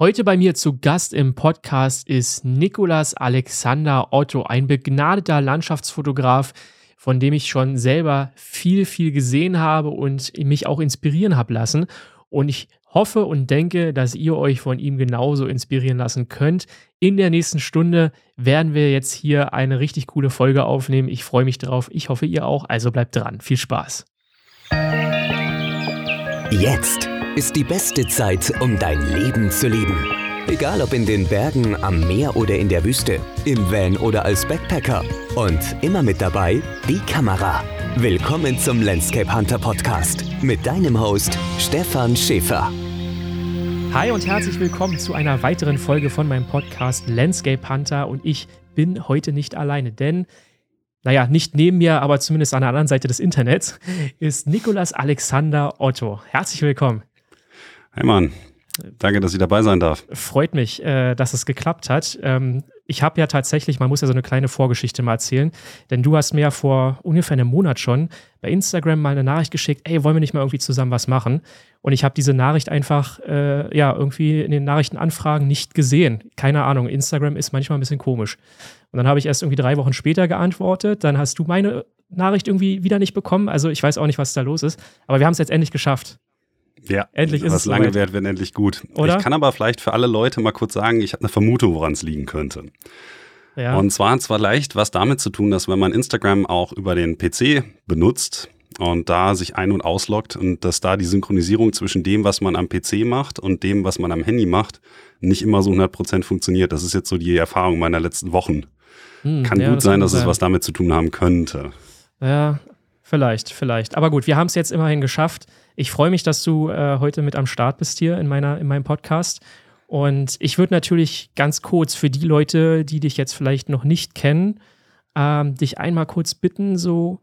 Heute bei mir zu Gast im Podcast ist Nikolas Alexander Otto, ein begnadeter Landschaftsfotograf, von dem ich schon selber viel, viel gesehen habe und mich auch inspirieren habe lassen. Und ich hoffe und denke, dass ihr euch von ihm genauso inspirieren lassen könnt. In der nächsten Stunde werden wir jetzt hier eine richtig coole Folge aufnehmen. Ich freue mich drauf. Ich hoffe, ihr auch. Also bleibt dran. Viel Spaß. Jetzt ist die beste Zeit, um dein Leben zu leben. Egal ob in den Bergen, am Meer oder in der Wüste, im Van oder als Backpacker. Und immer mit dabei die Kamera. Willkommen zum Landscape Hunter Podcast mit deinem Host Stefan Schäfer. Hi und herzlich willkommen zu einer weiteren Folge von meinem Podcast Landscape Hunter. Und ich bin heute nicht alleine, denn naja, nicht neben mir, aber zumindest an der anderen Seite des Internets, ist Nikolas Alexander Otto. Herzlich willkommen. Hey Mann, danke, dass ich dabei sein darf. Freut mich, äh, dass es geklappt hat. Ähm, ich habe ja tatsächlich, man muss ja so eine kleine Vorgeschichte mal erzählen, denn du hast mir ja vor ungefähr einem Monat schon bei Instagram mal eine Nachricht geschickt, ey, wollen wir nicht mal irgendwie zusammen was machen? Und ich habe diese Nachricht einfach, äh, ja, irgendwie in den Nachrichtenanfragen nicht gesehen. Keine Ahnung, Instagram ist manchmal ein bisschen komisch. Und dann habe ich erst irgendwie drei Wochen später geantwortet, dann hast du meine Nachricht irgendwie wieder nicht bekommen. Also ich weiß auch nicht, was da los ist. Aber wir haben es jetzt endlich geschafft. Ja, endlich ist was es lange soweit. währt, wenn endlich gut. Oder? Ich kann aber vielleicht für alle Leute mal kurz sagen, ich habe eine Vermutung, woran es liegen könnte. Ja. Und zwar hat es vielleicht was damit zu tun, dass wenn man Instagram auch über den PC benutzt und da sich ein- und ausloggt und dass da die Synchronisierung zwischen dem, was man am PC macht und dem, was man am Handy macht, nicht immer so 100% funktioniert. Das ist jetzt so die Erfahrung meiner letzten Wochen. Hm, kann ja, gut das sein, dass sein. es was damit zu tun haben könnte. Ja, vielleicht, vielleicht. Aber gut, wir haben es jetzt immerhin geschafft. Ich freue mich, dass du äh, heute mit am Start bist hier in, meiner, in meinem Podcast. Und ich würde natürlich ganz kurz für die Leute, die dich jetzt vielleicht noch nicht kennen, ähm, dich einmal kurz bitten, so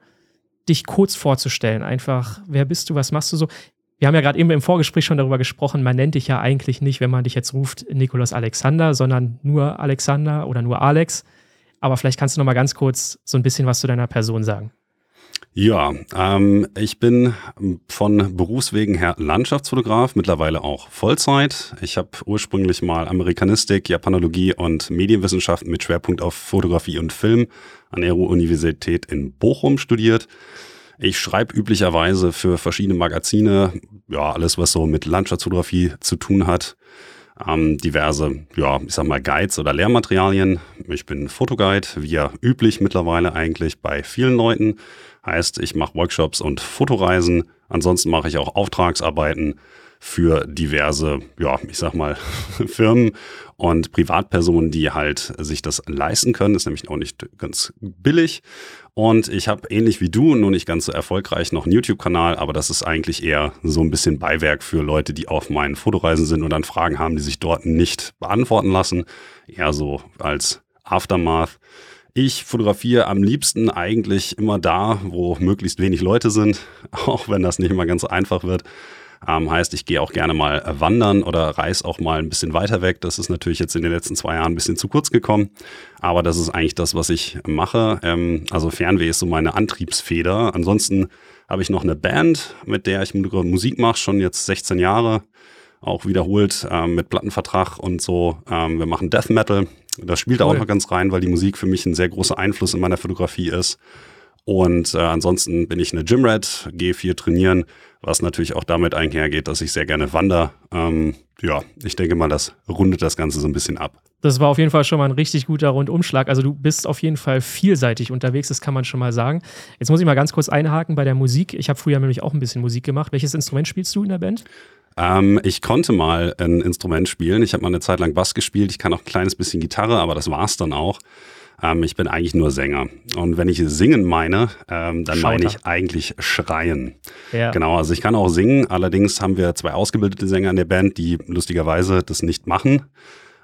dich kurz vorzustellen. Einfach, wer bist du, was machst du so? Wir haben ja gerade eben im Vorgespräch schon darüber gesprochen, man nennt dich ja eigentlich nicht, wenn man dich jetzt ruft, Nikolaus Alexander, sondern nur Alexander oder nur Alex. Aber vielleicht kannst du noch mal ganz kurz so ein bisschen was zu deiner Person sagen. Ja, ähm, ich bin von Berufswegen her Landschaftsfotograf, mittlerweile auch Vollzeit. Ich habe ursprünglich mal Amerikanistik, Japanologie und Medienwissenschaften mit Schwerpunkt auf Fotografie und Film an der Universität in Bochum studiert. Ich schreibe üblicherweise für verschiedene Magazine, ja, alles, was so mit Landschaftsfotografie zu tun hat. Ähm, diverse, ja, ich sag mal, Guides oder Lehrmaterialien. Ich bin Fotoguide, wie ja üblich mittlerweile eigentlich bei vielen Leuten. Heißt, ich mache Workshops und Fotoreisen. Ansonsten mache ich auch Auftragsarbeiten für diverse, ja, ich sag mal, Firmen und Privatpersonen, die halt sich das leisten können. Ist nämlich auch nicht ganz billig. Und ich habe ähnlich wie du, nur nicht ganz so erfolgreich, noch einen YouTube-Kanal, aber das ist eigentlich eher so ein bisschen Beiwerk für Leute, die auf meinen Fotoreisen sind und dann Fragen haben, die sich dort nicht beantworten lassen. Eher so als Aftermath. Ich fotografiere am liebsten eigentlich immer da, wo möglichst wenig Leute sind, auch wenn das nicht immer ganz so einfach wird. Ähm, heißt, ich gehe auch gerne mal wandern oder reise auch mal ein bisschen weiter weg. Das ist natürlich jetzt in den letzten zwei Jahren ein bisschen zu kurz gekommen, aber das ist eigentlich das, was ich mache. Ähm, also Fernweh ist so meine Antriebsfeder. Ansonsten habe ich noch eine Band, mit der ich Musik mache, schon jetzt 16 Jahre, auch wiederholt ähm, mit Plattenvertrag und so. Ähm, wir machen Death Metal. Das spielt cool. auch noch ganz rein, weil die Musik für mich ein sehr großer Einfluss in meiner Fotografie ist. Und äh, ansonsten bin ich eine Gymrat, gehe viel trainieren, was natürlich auch damit einhergeht, dass ich sehr gerne wandere. Ähm, ja, ich denke mal, das rundet das Ganze so ein bisschen ab. Das war auf jeden Fall schon mal ein richtig guter Rundumschlag. Also du bist auf jeden Fall vielseitig unterwegs, das kann man schon mal sagen. Jetzt muss ich mal ganz kurz einhaken bei der Musik. Ich habe früher nämlich auch ein bisschen Musik gemacht. Welches Instrument spielst du in der Band? Ähm, ich konnte mal ein Instrument spielen. Ich habe mal eine Zeit lang Bass gespielt. Ich kann auch ein kleines bisschen Gitarre, aber das war's dann auch. Ähm, ich bin eigentlich nur Sänger. Und wenn ich singen meine, ähm, dann Schauter. meine ich eigentlich schreien. Ja. Genau, also ich kann auch singen. Allerdings haben wir zwei ausgebildete Sänger in der Band, die lustigerweise das nicht machen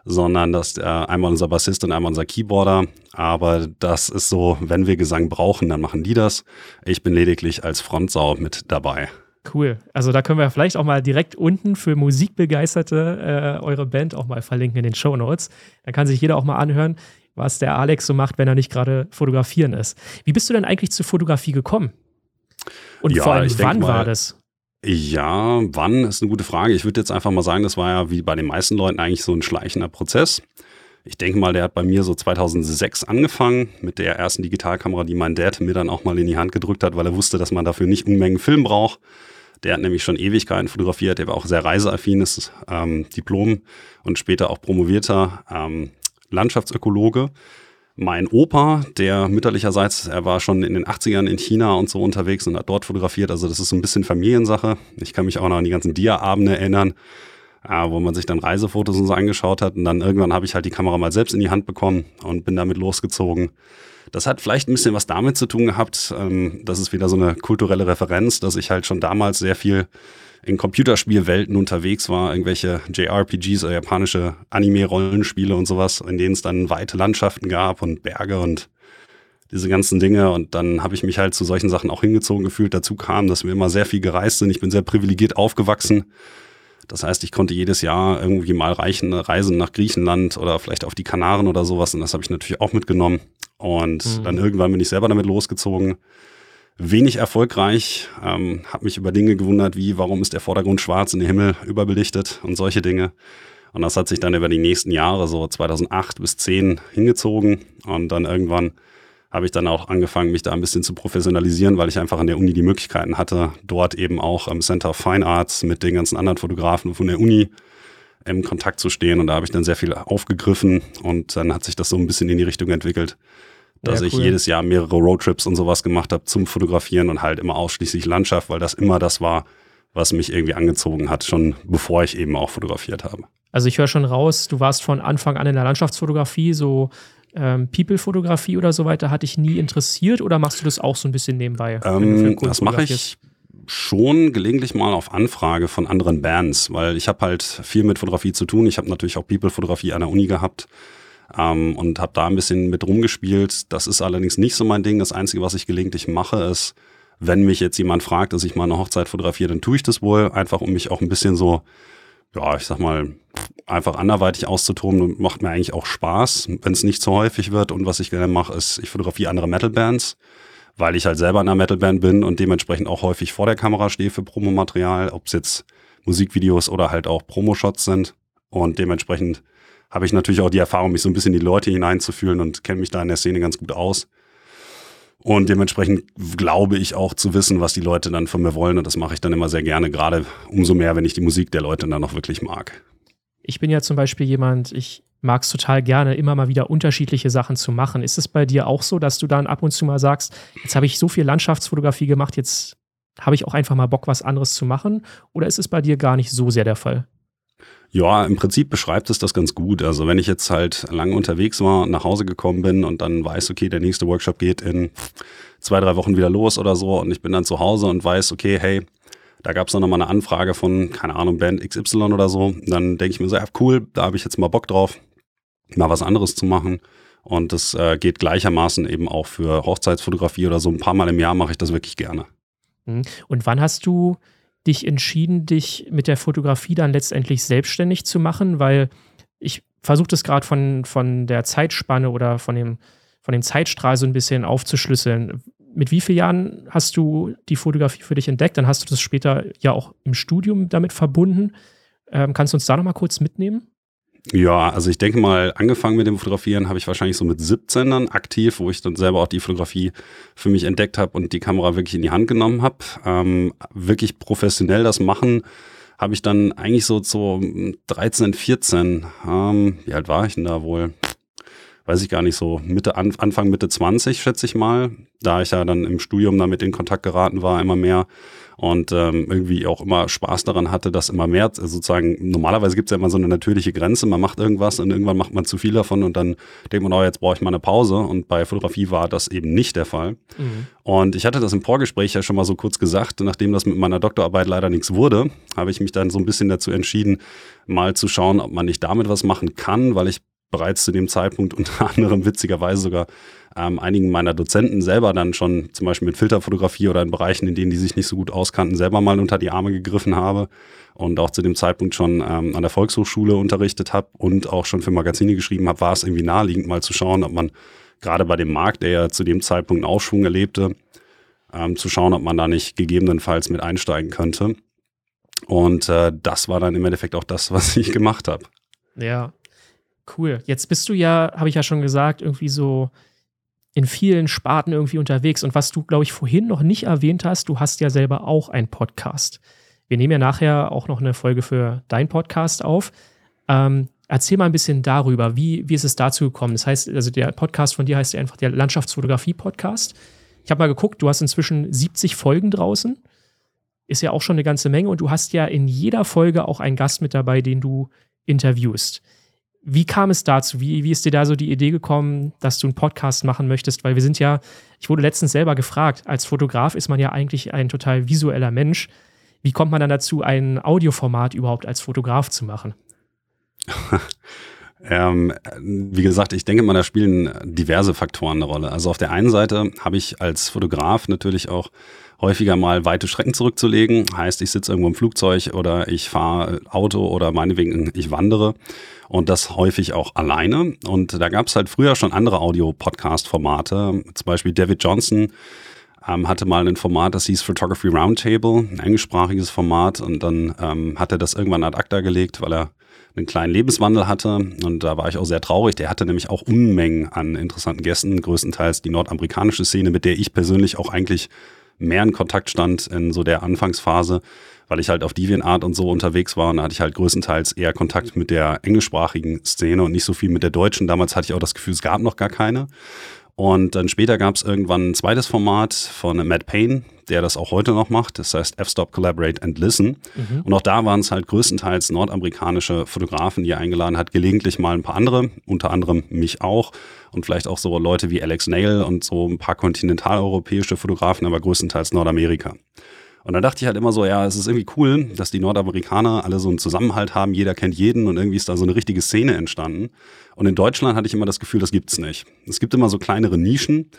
sondern dass äh, einmal unser Bassist und einmal unser Keyboarder. Aber das ist so, wenn wir Gesang brauchen, dann machen die das. Ich bin lediglich als Frontsau mit dabei. Cool. Also da können wir vielleicht auch mal direkt unten für Musikbegeisterte äh, eure Band auch mal verlinken in den Show Notes. Da kann sich jeder auch mal anhören, was der Alex so macht, wenn er nicht gerade fotografieren ist. Wie bist du denn eigentlich zur Fotografie gekommen? Und ja, vor allem, wann mal, war das? Ja, wann ist eine gute Frage. Ich würde jetzt einfach mal sagen, das war ja wie bei den meisten Leuten eigentlich so ein schleichender Prozess. Ich denke mal, der hat bei mir so 2006 angefangen mit der ersten Digitalkamera, die mein Dad mir dann auch mal in die Hand gedrückt hat, weil er wusste, dass man dafür nicht Unmengen Film braucht. Der hat nämlich schon Ewigkeiten fotografiert, der war auch sehr reiseaffin, ist ähm, Diplom und später auch promovierter ähm, Landschaftsökologe. Mein Opa, der mütterlicherseits, er war schon in den 80ern in China und so unterwegs und hat dort fotografiert. Also das ist so ein bisschen Familiensache. Ich kann mich auch noch an die ganzen Dia-Abende erinnern, äh, wo man sich dann Reisefotos und so angeschaut hat. Und dann irgendwann habe ich halt die Kamera mal selbst in die Hand bekommen und bin damit losgezogen. Das hat vielleicht ein bisschen was damit zu tun gehabt. Ähm, das ist wieder so eine kulturelle Referenz, dass ich halt schon damals sehr viel in Computerspielwelten unterwegs war, irgendwelche JRPGs oder japanische Anime-Rollenspiele und sowas, in denen es dann weite Landschaften gab und Berge und diese ganzen Dinge. Und dann habe ich mich halt zu solchen Sachen auch hingezogen gefühlt. Dazu kam, dass wir immer sehr viel gereist sind. Ich bin sehr privilegiert aufgewachsen. Das heißt, ich konnte jedes Jahr irgendwie mal reichen, reisen nach Griechenland oder vielleicht auf die Kanaren oder sowas. Und das habe ich natürlich auch mitgenommen. Und mhm. dann irgendwann bin ich selber damit losgezogen wenig erfolgreich, ähm, habe mich über Dinge gewundert, wie warum ist der Vordergrund schwarz und der Himmel überbelichtet und solche Dinge. Und das hat sich dann über die nächsten Jahre, so 2008 bis 10 hingezogen. Und dann irgendwann habe ich dann auch angefangen, mich da ein bisschen zu professionalisieren, weil ich einfach an der Uni die Möglichkeiten hatte, dort eben auch am Center of Fine Arts mit den ganzen anderen Fotografen von der Uni im Kontakt zu stehen. Und da habe ich dann sehr viel aufgegriffen und dann hat sich das so ein bisschen in die Richtung entwickelt, dass ja, cool. ich jedes Jahr mehrere Roadtrips und sowas gemacht habe zum Fotografieren und halt immer ausschließlich Landschaft, weil das immer das war, was mich irgendwie angezogen hat, schon bevor ich eben auch fotografiert habe. Also ich höre schon raus, du warst von Anfang an in der Landschaftsfotografie, so ähm, People-Fotografie oder so weiter, hat dich nie interessiert oder machst du das auch so ein bisschen nebenbei? Ähm, das mache ich schon gelegentlich mal auf Anfrage von anderen Bands, weil ich habe halt viel mit Fotografie zu tun. Ich habe natürlich auch People-Fotografie an der Uni gehabt ähm, und habe da ein bisschen mit rumgespielt. Das ist allerdings nicht so mein Ding. Das Einzige, was ich gelegentlich mache, ist, wenn mich jetzt jemand fragt, dass ich mal eine Hochzeit fotografiere, dann tue ich das wohl, einfach um mich auch ein bisschen so, ja, ich sag mal, einfach anderweitig auszutoben und macht mir eigentlich auch Spaß, wenn es nicht zu häufig wird. Und was ich gerne mache, ist, ich fotografiere andere Metal-Bands, weil ich halt selber in einer Metal-Band bin und dementsprechend auch häufig vor der Kamera stehe für Promomaterial, ob es jetzt Musikvideos oder halt auch Promoshots sind. Und dementsprechend habe ich natürlich auch die Erfahrung, mich so ein bisschen in die Leute hineinzufühlen und kenne mich da in der Szene ganz gut aus. Und dementsprechend glaube ich auch zu wissen, was die Leute dann von mir wollen. Und das mache ich dann immer sehr gerne, gerade umso mehr, wenn ich die Musik der Leute dann auch wirklich mag. Ich bin ja zum Beispiel jemand, ich mag es total gerne, immer mal wieder unterschiedliche Sachen zu machen. Ist es bei dir auch so, dass du dann ab und zu mal sagst, jetzt habe ich so viel Landschaftsfotografie gemacht, jetzt habe ich auch einfach mal Bock, was anderes zu machen? Oder ist es bei dir gar nicht so sehr der Fall? Ja, im Prinzip beschreibt es das ganz gut. Also wenn ich jetzt halt lange unterwegs war nach Hause gekommen bin und dann weiß, okay, der nächste Workshop geht in zwei, drei Wochen wieder los oder so und ich bin dann zu Hause und weiß, okay, hey, da gab es dann nochmal eine Anfrage von, keine Ahnung, Band XY oder so. Dann denke ich mir so, ja, cool, da habe ich jetzt mal Bock drauf, mal was anderes zu machen. Und das äh, geht gleichermaßen eben auch für Hochzeitsfotografie oder so. Ein paar Mal im Jahr mache ich das wirklich gerne. Mhm. Und wann hast du dich entschieden, dich mit der Fotografie dann letztendlich selbstständig zu machen? Weil ich versuche das gerade von, von der Zeitspanne oder von dem, von dem Zeitstrahl so ein bisschen aufzuschlüsseln. Mit wie vielen Jahren hast du die Fotografie für dich entdeckt? Dann hast du das später ja auch im Studium damit verbunden. Ähm, kannst du uns da nochmal kurz mitnehmen? Ja, also ich denke mal, angefangen mit dem Fotografieren habe ich wahrscheinlich so mit 17 dann aktiv, wo ich dann selber auch die Fotografie für mich entdeckt habe und die Kamera wirklich in die Hand genommen habe. Ähm, wirklich professionell das machen habe ich dann eigentlich so zu 13, 14, ähm, wie alt war ich denn da wohl? Weiß ich gar nicht so, Mitte, Anfang, Mitte 20 schätze ich mal, da ich ja dann im Studium damit in Kontakt geraten war, immer mehr und ähm, irgendwie auch immer Spaß daran hatte, dass immer mehr also sozusagen, normalerweise gibt es ja immer so eine natürliche Grenze, man macht irgendwas und irgendwann macht man zu viel davon und dann denkt man, oh, jetzt brauche ich mal eine Pause und bei Fotografie war das eben nicht der Fall. Mhm. Und ich hatte das im Vorgespräch ja schon mal so kurz gesagt, nachdem das mit meiner Doktorarbeit leider nichts wurde, habe ich mich dann so ein bisschen dazu entschieden, mal zu schauen, ob man nicht damit was machen kann, weil ich bereits zu dem Zeitpunkt unter anderem witzigerweise sogar ähm, einigen meiner Dozenten selber dann schon zum Beispiel mit Filterfotografie oder in Bereichen, in denen die sich nicht so gut auskannten, selber mal unter die Arme gegriffen habe und auch zu dem Zeitpunkt schon ähm, an der Volkshochschule unterrichtet habe und auch schon für Magazine geschrieben habe, war es irgendwie naheliegend mal zu schauen, ob man gerade bei dem Markt, der ja zu dem Zeitpunkt einen Aufschwung erlebte, ähm, zu schauen, ob man da nicht gegebenenfalls mit einsteigen könnte. Und äh, das war dann im Endeffekt auch das, was ich gemacht habe. Ja, cool. Jetzt bist du ja, habe ich ja schon gesagt, irgendwie so in vielen Sparten irgendwie unterwegs. Und was du, glaube ich, vorhin noch nicht erwähnt hast, du hast ja selber auch einen Podcast. Wir nehmen ja nachher auch noch eine Folge für deinen Podcast auf. Ähm, erzähl mal ein bisschen darüber, wie, wie ist es dazu gekommen? Das heißt, also der Podcast von dir heißt ja einfach der Landschaftsfotografie-Podcast. Ich habe mal geguckt, du hast inzwischen 70 Folgen draußen. Ist ja auch schon eine ganze Menge und du hast ja in jeder Folge auch einen Gast mit dabei, den du interviewst. Wie kam es dazu? Wie, wie ist dir da so die Idee gekommen, dass du einen Podcast machen möchtest? Weil wir sind ja, ich wurde letztens selber gefragt, als Fotograf ist man ja eigentlich ein total visueller Mensch. Wie kommt man dann dazu, ein Audioformat überhaupt als Fotograf zu machen? ähm, wie gesagt, ich denke mal, da spielen diverse Faktoren eine Rolle. Also auf der einen Seite habe ich als Fotograf natürlich auch häufiger mal weite Strecken zurückzulegen. Heißt, ich sitze irgendwo im Flugzeug oder ich fahre Auto oder meinetwegen ich wandere und das häufig auch alleine. Und da gab es halt früher schon andere Audio-Podcast-Formate, zum Beispiel David Johnson ähm, hatte mal ein Format, das hieß Photography Roundtable, ein englischsprachiges Format und dann ähm, hat er das irgendwann ad acta gelegt, weil er einen kleinen Lebenswandel hatte und da war ich auch sehr traurig. Der hatte nämlich auch Unmengen an interessanten Gästen, größtenteils die nordamerikanische Szene, mit der ich persönlich auch eigentlich mehr in Kontakt stand in so der Anfangsphase weil ich halt auf DeviantArt und so unterwegs war und da hatte ich halt größtenteils eher Kontakt mit der englischsprachigen Szene und nicht so viel mit der deutschen. Damals hatte ich auch das Gefühl, es gab noch gar keine. Und dann später gab es irgendwann ein zweites Format von Matt Payne, der das auch heute noch macht. Das heißt F-Stop, Collaborate and Listen. Mhm. Und auch da waren es halt größtenteils nordamerikanische Fotografen, die er eingeladen hat. Gelegentlich mal ein paar andere, unter anderem mich auch. Und vielleicht auch so Leute wie Alex Nail und so ein paar kontinentaleuropäische Fotografen, aber größtenteils Nordamerika. Und dann dachte ich halt immer so, ja, es ist irgendwie cool, dass die Nordamerikaner alle so einen Zusammenhalt haben, jeder kennt jeden und irgendwie ist da so eine richtige Szene entstanden. Und in Deutschland hatte ich immer das Gefühl, das gibt's nicht. Es gibt immer so kleinere Nischen,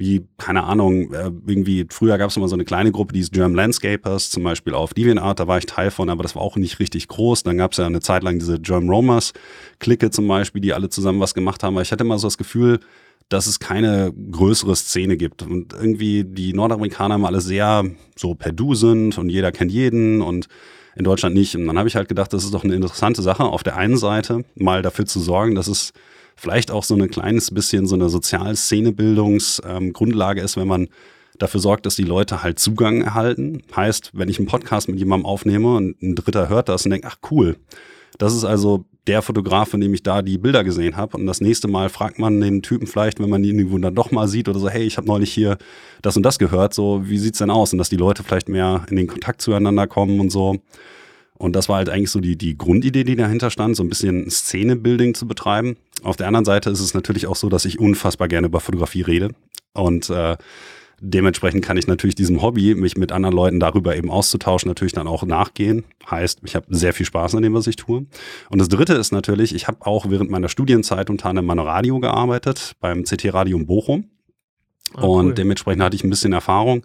wie, keine Ahnung, äh, irgendwie, früher gab es immer so eine kleine Gruppe, die ist German Landscapers, zum Beispiel auf DeviantArt, da war ich Teil von, aber das war auch nicht richtig groß. Dann gab es ja eine Zeit lang diese German Romers Clique zum Beispiel, die alle zusammen was gemacht haben. Aber ich hatte immer so das Gefühl, dass es keine größere Szene gibt. Und irgendwie die Nordamerikaner haben alle sehr so per Du sind und jeder kennt jeden und in Deutschland nicht. Und dann habe ich halt gedacht, das ist doch eine interessante Sache, auf der einen Seite mal dafür zu sorgen, dass es vielleicht auch so ein kleines bisschen so eine Sozial-Szenebildungsgrundlage ähm, ist, wenn man dafür sorgt, dass die Leute halt Zugang erhalten. Heißt, wenn ich einen Podcast mit jemandem aufnehme und ein Dritter hört das und denkt, ach cool, das ist also der Fotograf, von dem ich da die Bilder gesehen habe. Und das nächste Mal fragt man den Typen vielleicht, wenn man ihn irgendwo dann doch mal sieht oder so, hey, ich habe neulich hier das und das gehört, so, wie sieht's denn aus? Und dass die Leute vielleicht mehr in den Kontakt zueinander kommen und so. Und das war halt eigentlich so die, die Grundidee, die dahinter stand, so ein bisschen Szenebuilding zu betreiben. Auf der anderen Seite ist es natürlich auch so, dass ich unfassbar gerne über Fotografie rede. Und äh, Dementsprechend kann ich natürlich diesem Hobby, mich mit anderen Leuten darüber eben auszutauschen, natürlich dann auch nachgehen. Heißt, ich habe sehr viel Spaß an dem, was ich tue. Und das Dritte ist natürlich, ich habe auch während meiner Studienzeit unter anderem an Radio gearbeitet, beim CT Radio in Bochum. Ah, und cool. dementsprechend hatte ich ein bisschen Erfahrung.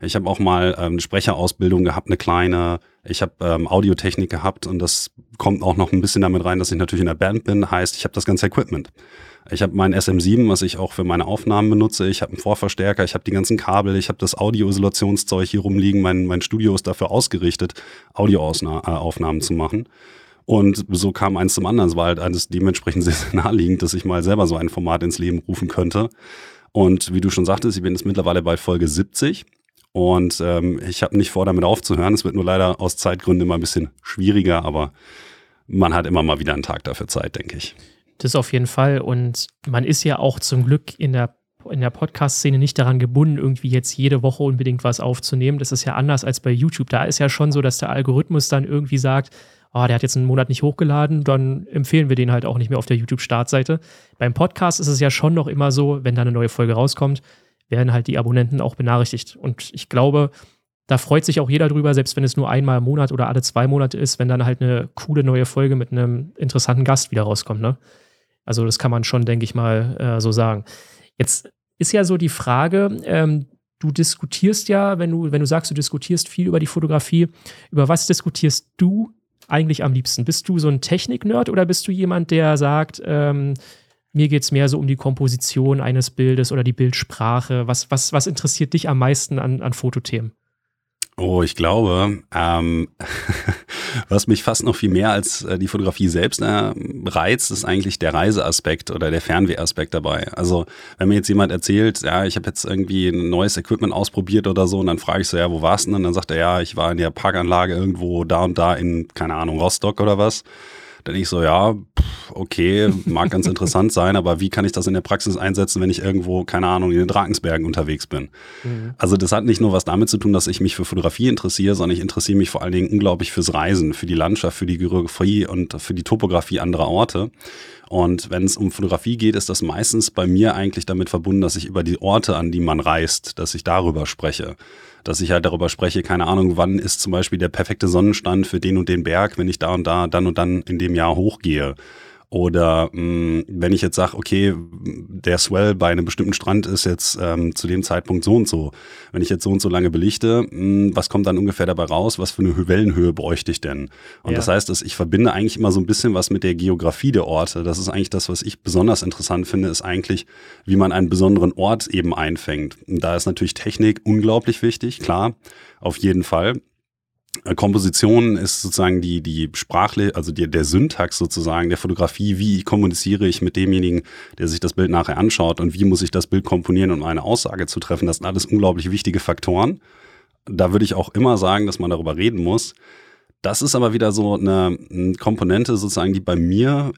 Ich habe auch mal ähm, eine Sprecherausbildung gehabt, eine kleine. Ich habe ähm, Audiotechnik gehabt und das kommt auch noch ein bisschen damit rein, dass ich natürlich in der Band bin. Heißt, ich habe das ganze Equipment. Ich habe mein SM7, was ich auch für meine Aufnahmen benutze. Ich habe einen Vorverstärker, ich habe die ganzen Kabel, ich habe das Audioisolationszeug hier rumliegen. Mein, mein Studio ist dafür ausgerichtet, Audioaufnahmen zu machen. Und so kam eins zum anderen. Es war halt alles dementsprechend sehr, sehr naheliegend, dass ich mal selber so ein Format ins Leben rufen könnte. Und wie du schon sagtest, ich bin jetzt mittlerweile bei Folge 70. Und ähm, ich habe nicht vor, damit aufzuhören. Es wird nur leider aus Zeitgründen immer ein bisschen schwieriger, aber man hat immer mal wieder einen Tag dafür Zeit, denke ich. Das auf jeden Fall. Und man ist ja auch zum Glück in der, in der Podcast-Szene nicht daran gebunden, irgendwie jetzt jede Woche unbedingt was aufzunehmen. Das ist ja anders als bei YouTube. Da ist ja schon so, dass der Algorithmus dann irgendwie sagt, oh, der hat jetzt einen Monat nicht hochgeladen, dann empfehlen wir den halt auch nicht mehr auf der YouTube-Startseite. Beim Podcast ist es ja schon noch immer so, wenn da eine neue Folge rauskommt, werden halt die Abonnenten auch benachrichtigt. Und ich glaube, da freut sich auch jeder drüber, selbst wenn es nur einmal im Monat oder alle zwei Monate ist, wenn dann halt eine coole neue Folge mit einem interessanten Gast wieder rauskommt. Ne? Also das kann man schon, denke ich mal, äh, so sagen. Jetzt ist ja so die Frage, ähm, du diskutierst ja, wenn du, wenn du sagst, du diskutierst viel über die Fotografie, über was diskutierst du eigentlich am liebsten? Bist du so ein Technik-Nerd oder bist du jemand, der sagt, ähm, mir geht es mehr so um die Komposition eines Bildes oder die Bildsprache? Was, was, was interessiert dich am meisten an, an Fotothemen? Oh, ich glaube, ähm, was mich fast noch viel mehr als äh, die Fotografie selbst äh, reizt, ist eigentlich der Reiseaspekt oder der Fernwehaspekt dabei. Also wenn mir jetzt jemand erzählt, ja, ich habe jetzt irgendwie ein neues Equipment ausprobiert oder so, und dann frage ich so, ja, wo warst du denn? Und dann sagt er, ja, ich war in der Parkanlage irgendwo da und da in, keine Ahnung, Rostock oder was. Dann ich so, ja, okay, mag ganz interessant sein, aber wie kann ich das in der Praxis einsetzen, wenn ich irgendwo, keine Ahnung, in den Drakensbergen unterwegs bin? Mhm. Also das hat nicht nur was damit zu tun, dass ich mich für Fotografie interessiere, sondern ich interessiere mich vor allen Dingen unglaublich fürs Reisen, für die Landschaft, für die Geografie und für die Topografie anderer Orte. Und wenn es um Fotografie geht, ist das meistens bei mir eigentlich damit verbunden, dass ich über die Orte, an die man reist, dass ich darüber spreche dass ich halt darüber spreche, keine Ahnung, wann ist zum Beispiel der perfekte Sonnenstand für den und den Berg, wenn ich da und da, dann und dann in dem Jahr hochgehe. Oder mh, mm, wenn ich jetzt sage, okay, der Swell bei einem bestimmten Strand ist jetzt ähm, zu dem Zeitpunkt so und so. Wenn ich jetzt so und so lange belichte, mh, mm, was kommt dann ungefähr dabei raus? Was für eine Wellenhöhe bräuchte ich denn? Und ja. das heißt, dass ich verbinde eigentlich immer so ein bisschen was mit der Geografie der Orte. Das ist eigentlich das, was ich besonders interessant finde, ist eigentlich, wie man einen besonderen Ort eben einfängt. Und da ist natürlich Technik unglaublich wichtig, klar, auf jeden Fall. Äh, Komposition ist sozusagen die, die Sprachle, also die, der Syntax sozusagen der Fotografie. Wie kommuniziere ich mit demjenigen, der sich das Bild nachher anschaut und wie muss ich das Bild komponieren, um eine Aussage zu treffen? Das sind alles unglaublich wichtige Faktoren. Da würde ich auch immer sagen, dass man darüber reden muss. Das ist aber wieder so eine, Komponente sozusagen, die bei mir,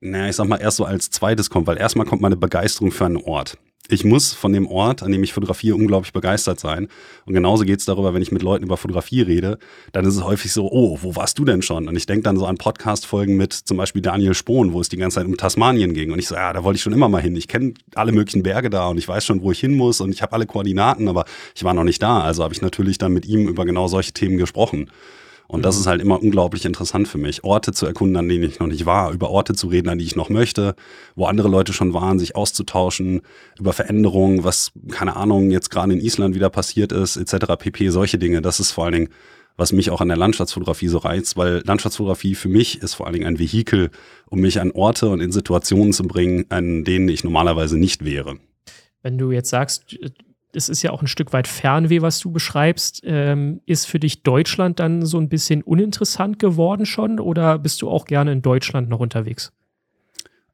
naja, ich sag mal, erst so als zweites kommt, weil erstmal kommt meine Begeisterung für einen Ort ich muss von dem Ort, an dem ich fotografiere, unglaublich begeistert sein. Und genauso geht es darüber, wenn ich mit Leuten über Fotografie rede, dann ist es häufig so, oh, wo warst du denn schon? Und ich denke dann so an Podcast-Folgen mit zum Beispiel Daniel Spohn, wo es die ganze Zeit um Tasmanien ging. Und ich so, ja, da wollte ich schon immer mal hin. Ich kenne alle möglichen Berge da und ich weiß schon, wo ich hin muss und ich habe alle Koordinaten, aber ich war noch nicht da. Also habe ich natürlich dann mit ihm über genau solche Themen gesprochen. Und das mhm. ist halt immer unglaublich interessant für mich, Orte zu erkunden, an denen ich noch nicht war, über Orte zu reden, an die ich noch möchte, wo andere Leute schon waren, sich auszutauschen, über Veränderungen, was, keine Ahnung, jetzt gerade in Island wieder passiert ist, etc. pp. Solche Dinge. Das ist vor allen Dingen, was mich auch an der Landschaftsfotografie so reizt, weil Landschaftsfotografie für mich ist vor allen Dingen ein Vehikel, um mich an Orte und in Situationen zu bringen, an denen ich normalerweise nicht wäre. Wenn du jetzt sagst, es ist ja auch ein Stück weit Fernweh, was du beschreibst. Ähm, ist für dich Deutschland dann so ein bisschen uninteressant geworden schon oder bist du auch gerne in Deutschland noch unterwegs?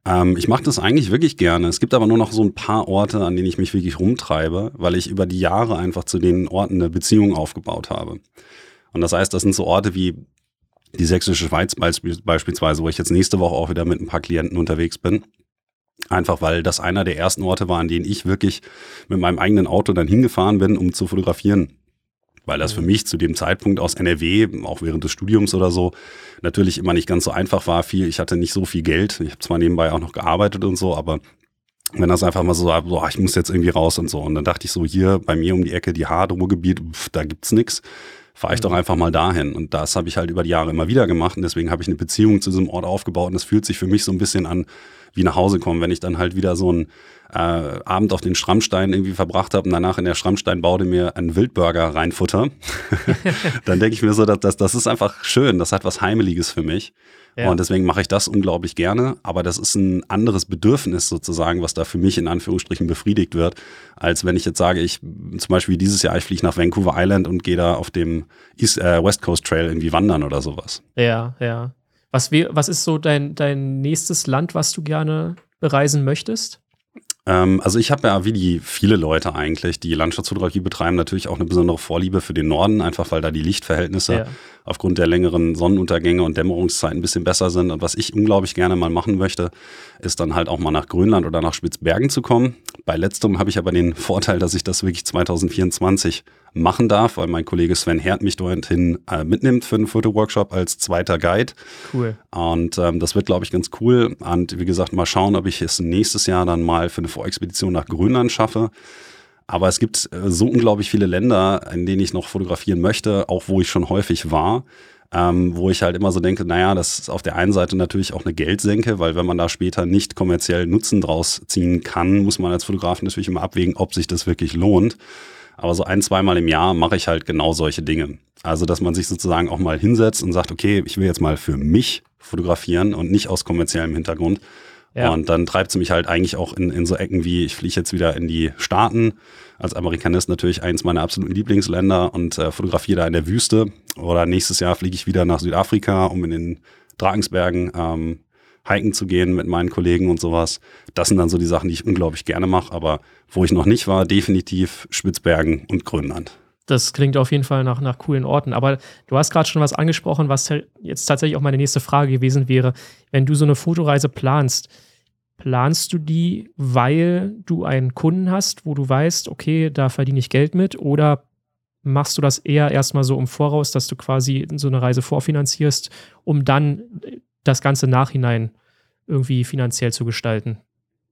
Ähm, ich mache das eigentlich wirklich gerne. Es gibt aber nur noch so ein paar Orte, an denen ich mich wirklich rumtreibe, weil ich über die Jahre einfach zu den Orten eine Beziehung aufgebaut habe. Und das heißt, das sind so Orte wie die Sächsische Schweiz beispielsweise, wo ich jetzt nächste Woche auch wieder mit ein paar Klienten unterwegs bin. Einfach weil das einer der ersten Orte war, an denen ich wirklich mit meinem eigenen Auto dann hingefahren bin, um zu fotografieren. Weil das für mhm. mich zu dem Zeitpunkt aus NRW, auch während des Studiums oder so, natürlich immer nicht ganz so einfach war. Viel, ich hatte nicht so viel Geld. Ich habe zwar nebenbei auch noch gearbeitet und so, aber wenn das einfach mal so sagt, so, ich muss jetzt irgendwie raus und so. Und dann dachte ich so, hier bei mir um die Ecke, die Hardruhrgebiet, da gibt's nix fahre ich doch mhm. einfach mal dahin. Und das habe ich halt über die Jahre immer wieder gemacht. Und deswegen habe ich eine Beziehung zu diesem Ort aufgebaut. Und das fühlt sich für mich so ein bisschen an wie nach Hause kommen, wenn ich dann halt wieder so einen äh, Abend auf den Schrammstein irgendwie verbracht habe und danach in der Schrammsteinbaude mir einen Wildburger reinfutter. dann denke ich mir so, dass, dass, das ist einfach schön. Das hat was Heimeliges für mich. Ja. Und deswegen mache ich das unglaublich gerne. Aber das ist ein anderes Bedürfnis sozusagen, was da für mich in Anführungsstrichen befriedigt wird, als wenn ich jetzt sage, ich zum Beispiel dieses Jahr, ich fliege nach Vancouver Island und gehe da auf dem East, äh, West Coast Trail irgendwie wandern oder sowas. Ja, ja. Was, was ist so dein, dein nächstes Land, was du gerne bereisen möchtest? Ähm, also ich habe ja, wie die viele Leute eigentlich, die Landschaftsfotografie betreiben, natürlich auch eine besondere Vorliebe für den Norden, einfach weil da die Lichtverhältnisse ja. aufgrund der längeren Sonnenuntergänge und Dämmerungszeiten ein bisschen besser sind. Und was ich unglaublich gerne mal machen möchte, ist dann halt auch mal nach Grönland oder nach Spitzbergen zu kommen. Bei letzterem habe ich aber den Vorteil, dass ich das wirklich 2024 machen darf, weil mein Kollege Sven Herd mich dorthin äh, mitnimmt für einen Fotoworkshop als zweiter Guide. Cool. Und ähm, das wird, glaube ich, ganz cool. Und wie gesagt, mal schauen, ob ich es nächstes Jahr dann mal für eine Vorexpedition nach Grönland schaffe. Aber es gibt äh, so unglaublich viele Länder, in denen ich noch fotografieren möchte, auch wo ich schon häufig war. Ähm, wo ich halt immer so denke, naja, das ist auf der einen Seite natürlich auch eine Geldsenke, weil wenn man da später nicht kommerziell Nutzen draus ziehen kann, muss man als Fotograf natürlich immer abwägen, ob sich das wirklich lohnt. Aber so ein, zweimal im Jahr mache ich halt genau solche Dinge. Also, dass man sich sozusagen auch mal hinsetzt und sagt, okay, ich will jetzt mal für mich fotografieren und nicht aus kommerziellem Hintergrund. Ja. Und dann treibt sie mich halt eigentlich auch in, in so Ecken wie, ich fliege jetzt wieder in die Staaten, als Amerikanist natürlich eins meiner absoluten Lieblingsländer und äh, fotografiere da in der Wüste. Oder nächstes Jahr fliege ich wieder nach Südafrika, um in den Drakensbergen ähm, hiken zu gehen mit meinen Kollegen und sowas. Das sind dann so die Sachen, die ich unglaublich gerne mache. Aber wo ich noch nicht war, definitiv Spitzbergen und Grönland. Das klingt auf jeden Fall nach, nach coolen Orten. Aber du hast gerade schon was angesprochen, was jetzt tatsächlich auch meine nächste Frage gewesen wäre. Wenn du so eine Fotoreise planst, planst du die, weil du einen Kunden hast, wo du weißt, okay, da verdiene ich Geld mit? Oder machst du das eher erstmal so im Voraus, dass du quasi so eine Reise vorfinanzierst, um dann das Ganze nachhinein irgendwie finanziell zu gestalten?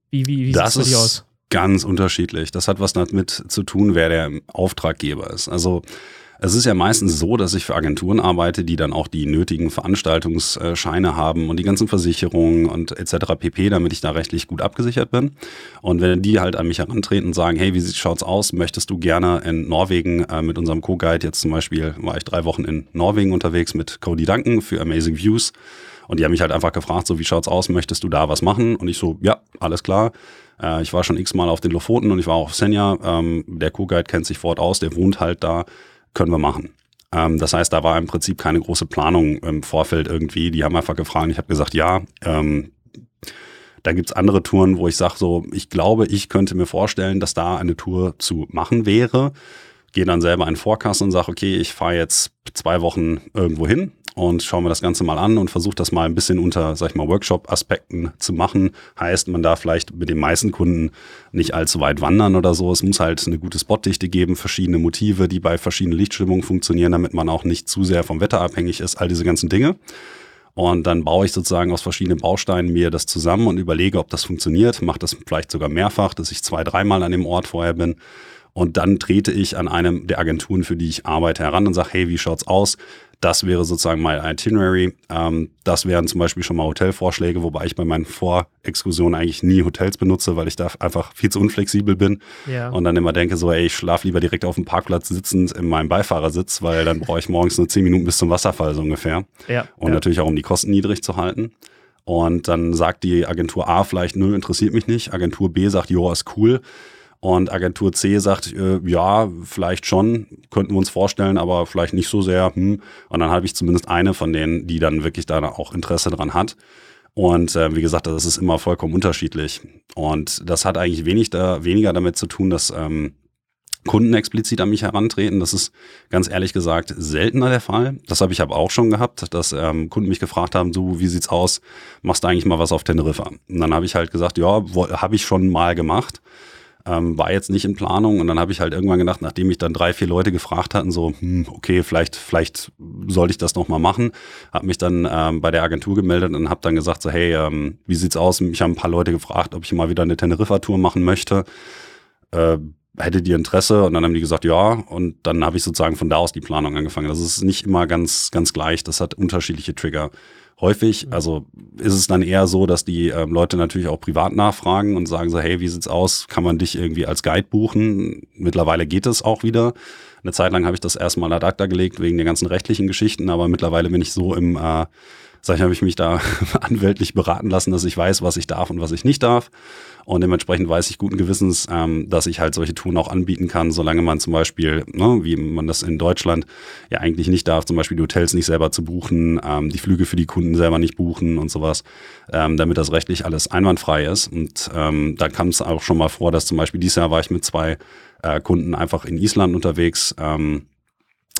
Wie, wie, wie sieht das für dich aus? Ganz unterschiedlich. Das hat was damit zu tun, wer der Auftraggeber ist. Also es ist ja meistens so, dass ich für Agenturen arbeite, die dann auch die nötigen Veranstaltungsscheine haben und die ganzen Versicherungen und etc. pp, damit ich da rechtlich gut abgesichert bin. Und wenn die halt an mich herantreten und sagen, hey, wie schaut's aus? Möchtest du gerne in Norwegen äh, mit unserem Co-Guide, jetzt zum Beispiel war ich drei Wochen in Norwegen unterwegs mit Cody Duncan für Amazing Views. Und die haben mich halt einfach gefragt, so wie schaut's aus, möchtest du da was machen? Und ich so, ja, alles klar. Äh, ich war schon x-mal auf den Lofoten und ich war auch auf Senja. Ähm, der Co-Guide kennt sich fort aus, der wohnt halt da können wir machen. Ähm, das heißt, da war im Prinzip keine große Planung im Vorfeld irgendwie. Die haben einfach gefragt, ich habe gesagt, ja. Ähm, da gibt's andere Touren, wo ich sage so, ich glaube, ich könnte mir vorstellen, dass da eine Tour zu machen wäre. Gehe dann selber in Forecast und sage, okay, ich fahre jetzt zwei Wochen irgendwo hin und schaue mir das Ganze mal an und versuche das mal ein bisschen unter, sag ich mal, Workshop-Aspekten zu machen. Heißt, man darf vielleicht mit den meisten Kunden nicht allzu weit wandern oder so. Es muss halt eine gute Spotdichte geben, verschiedene Motive, die bei verschiedenen Lichtstimmungen funktionieren, damit man auch nicht zu sehr vom Wetter abhängig ist, all diese ganzen Dinge. Und dann baue ich sozusagen aus verschiedenen Bausteinen mir das zusammen und überlege, ob das funktioniert. Mache das vielleicht sogar mehrfach, dass ich zwei, dreimal an dem Ort vorher bin und dann trete ich an einem der Agenturen, für die ich arbeite, heran und sage, hey, wie schaut's aus? Das wäre sozusagen mein Itinerary. Ähm, das wären zum Beispiel schon mal Hotelvorschläge, wobei ich bei meinen Vorexkursionen eigentlich nie Hotels benutze, weil ich da einfach viel zu unflexibel bin. Ja. Und dann immer denke so, ey, ich schlafe lieber direkt auf dem Parkplatz sitzend in meinem Beifahrersitz, weil dann brauche ich morgens nur zehn Minuten bis zum Wasserfall so ungefähr. Ja. Und ja. natürlich auch, um die Kosten niedrig zu halten. Und dann sagt die Agentur A vielleicht, nö, interessiert mich nicht. Agentur B sagt, jo, ist cool. Und Agentur C sagt, äh, ja, vielleicht schon, könnten wir uns vorstellen, aber vielleicht nicht so sehr. Hm. Und dann habe ich zumindest eine von denen, die dann wirklich da auch Interesse dran hat. Und äh, wie gesagt, das ist immer vollkommen unterschiedlich. Und das hat eigentlich wenig da, weniger damit zu tun, dass ähm, Kunden explizit an mich herantreten. Das ist ganz ehrlich gesagt seltener der Fall. Das habe ich aber auch schon gehabt, dass ähm, Kunden mich gefragt haben, du, wie sieht's aus? Machst du eigentlich mal was auf Teneriffa? Und dann habe ich halt gesagt, ja, habe ich schon mal gemacht. Ähm, war jetzt nicht in Planung und dann habe ich halt irgendwann gedacht, nachdem mich dann drei, vier Leute gefragt hatten, so, hm, okay, vielleicht, vielleicht sollte ich das nochmal machen, habe mich dann ähm, bei der Agentur gemeldet und habe dann gesagt, so, hey, ähm, wie sieht's aus? Mich haben ein paar Leute gefragt, ob ich mal wieder eine Teneriffa-Tour machen möchte. Äh, hättet ihr Interesse? Und dann haben die gesagt, ja. Und dann habe ich sozusagen von da aus die Planung angefangen. Das ist nicht immer ganz, ganz gleich. Das hat unterschiedliche Trigger häufig. Mhm. Also ist es dann eher so, dass die ähm, Leute natürlich auch privat nachfragen und sagen so, hey, wie sieht's aus? Kann man dich irgendwie als Guide buchen? Mittlerweile geht es auch wieder. Eine Zeit lang habe ich das erstmal ad acta gelegt wegen der ganzen rechtlichen Geschichten, aber mittlerweile bin ich so im äh, Ich, habe ich mich da anwältlich beraten lassen, dass ich weiß, was ich darf und was ich nicht darf. Und dementsprechend weiß ich guten Gewissens, ähm, dass ich halt solche Touren auch anbieten kann, solange man zum Beispiel, ne, wie man das in Deutschland ja eigentlich nicht darf, zum Beispiel die Hotels nicht selber zu buchen, ähm, die Flüge für die Kunden selber nicht buchen und sowas, ähm, damit das rechtlich alles einwandfrei ist. Und ähm, da kam es auch schon mal vor, dass zum Beispiel dieses Jahr war ich mit zwei äh, Kunden einfach in Island unterwegs. Ähm,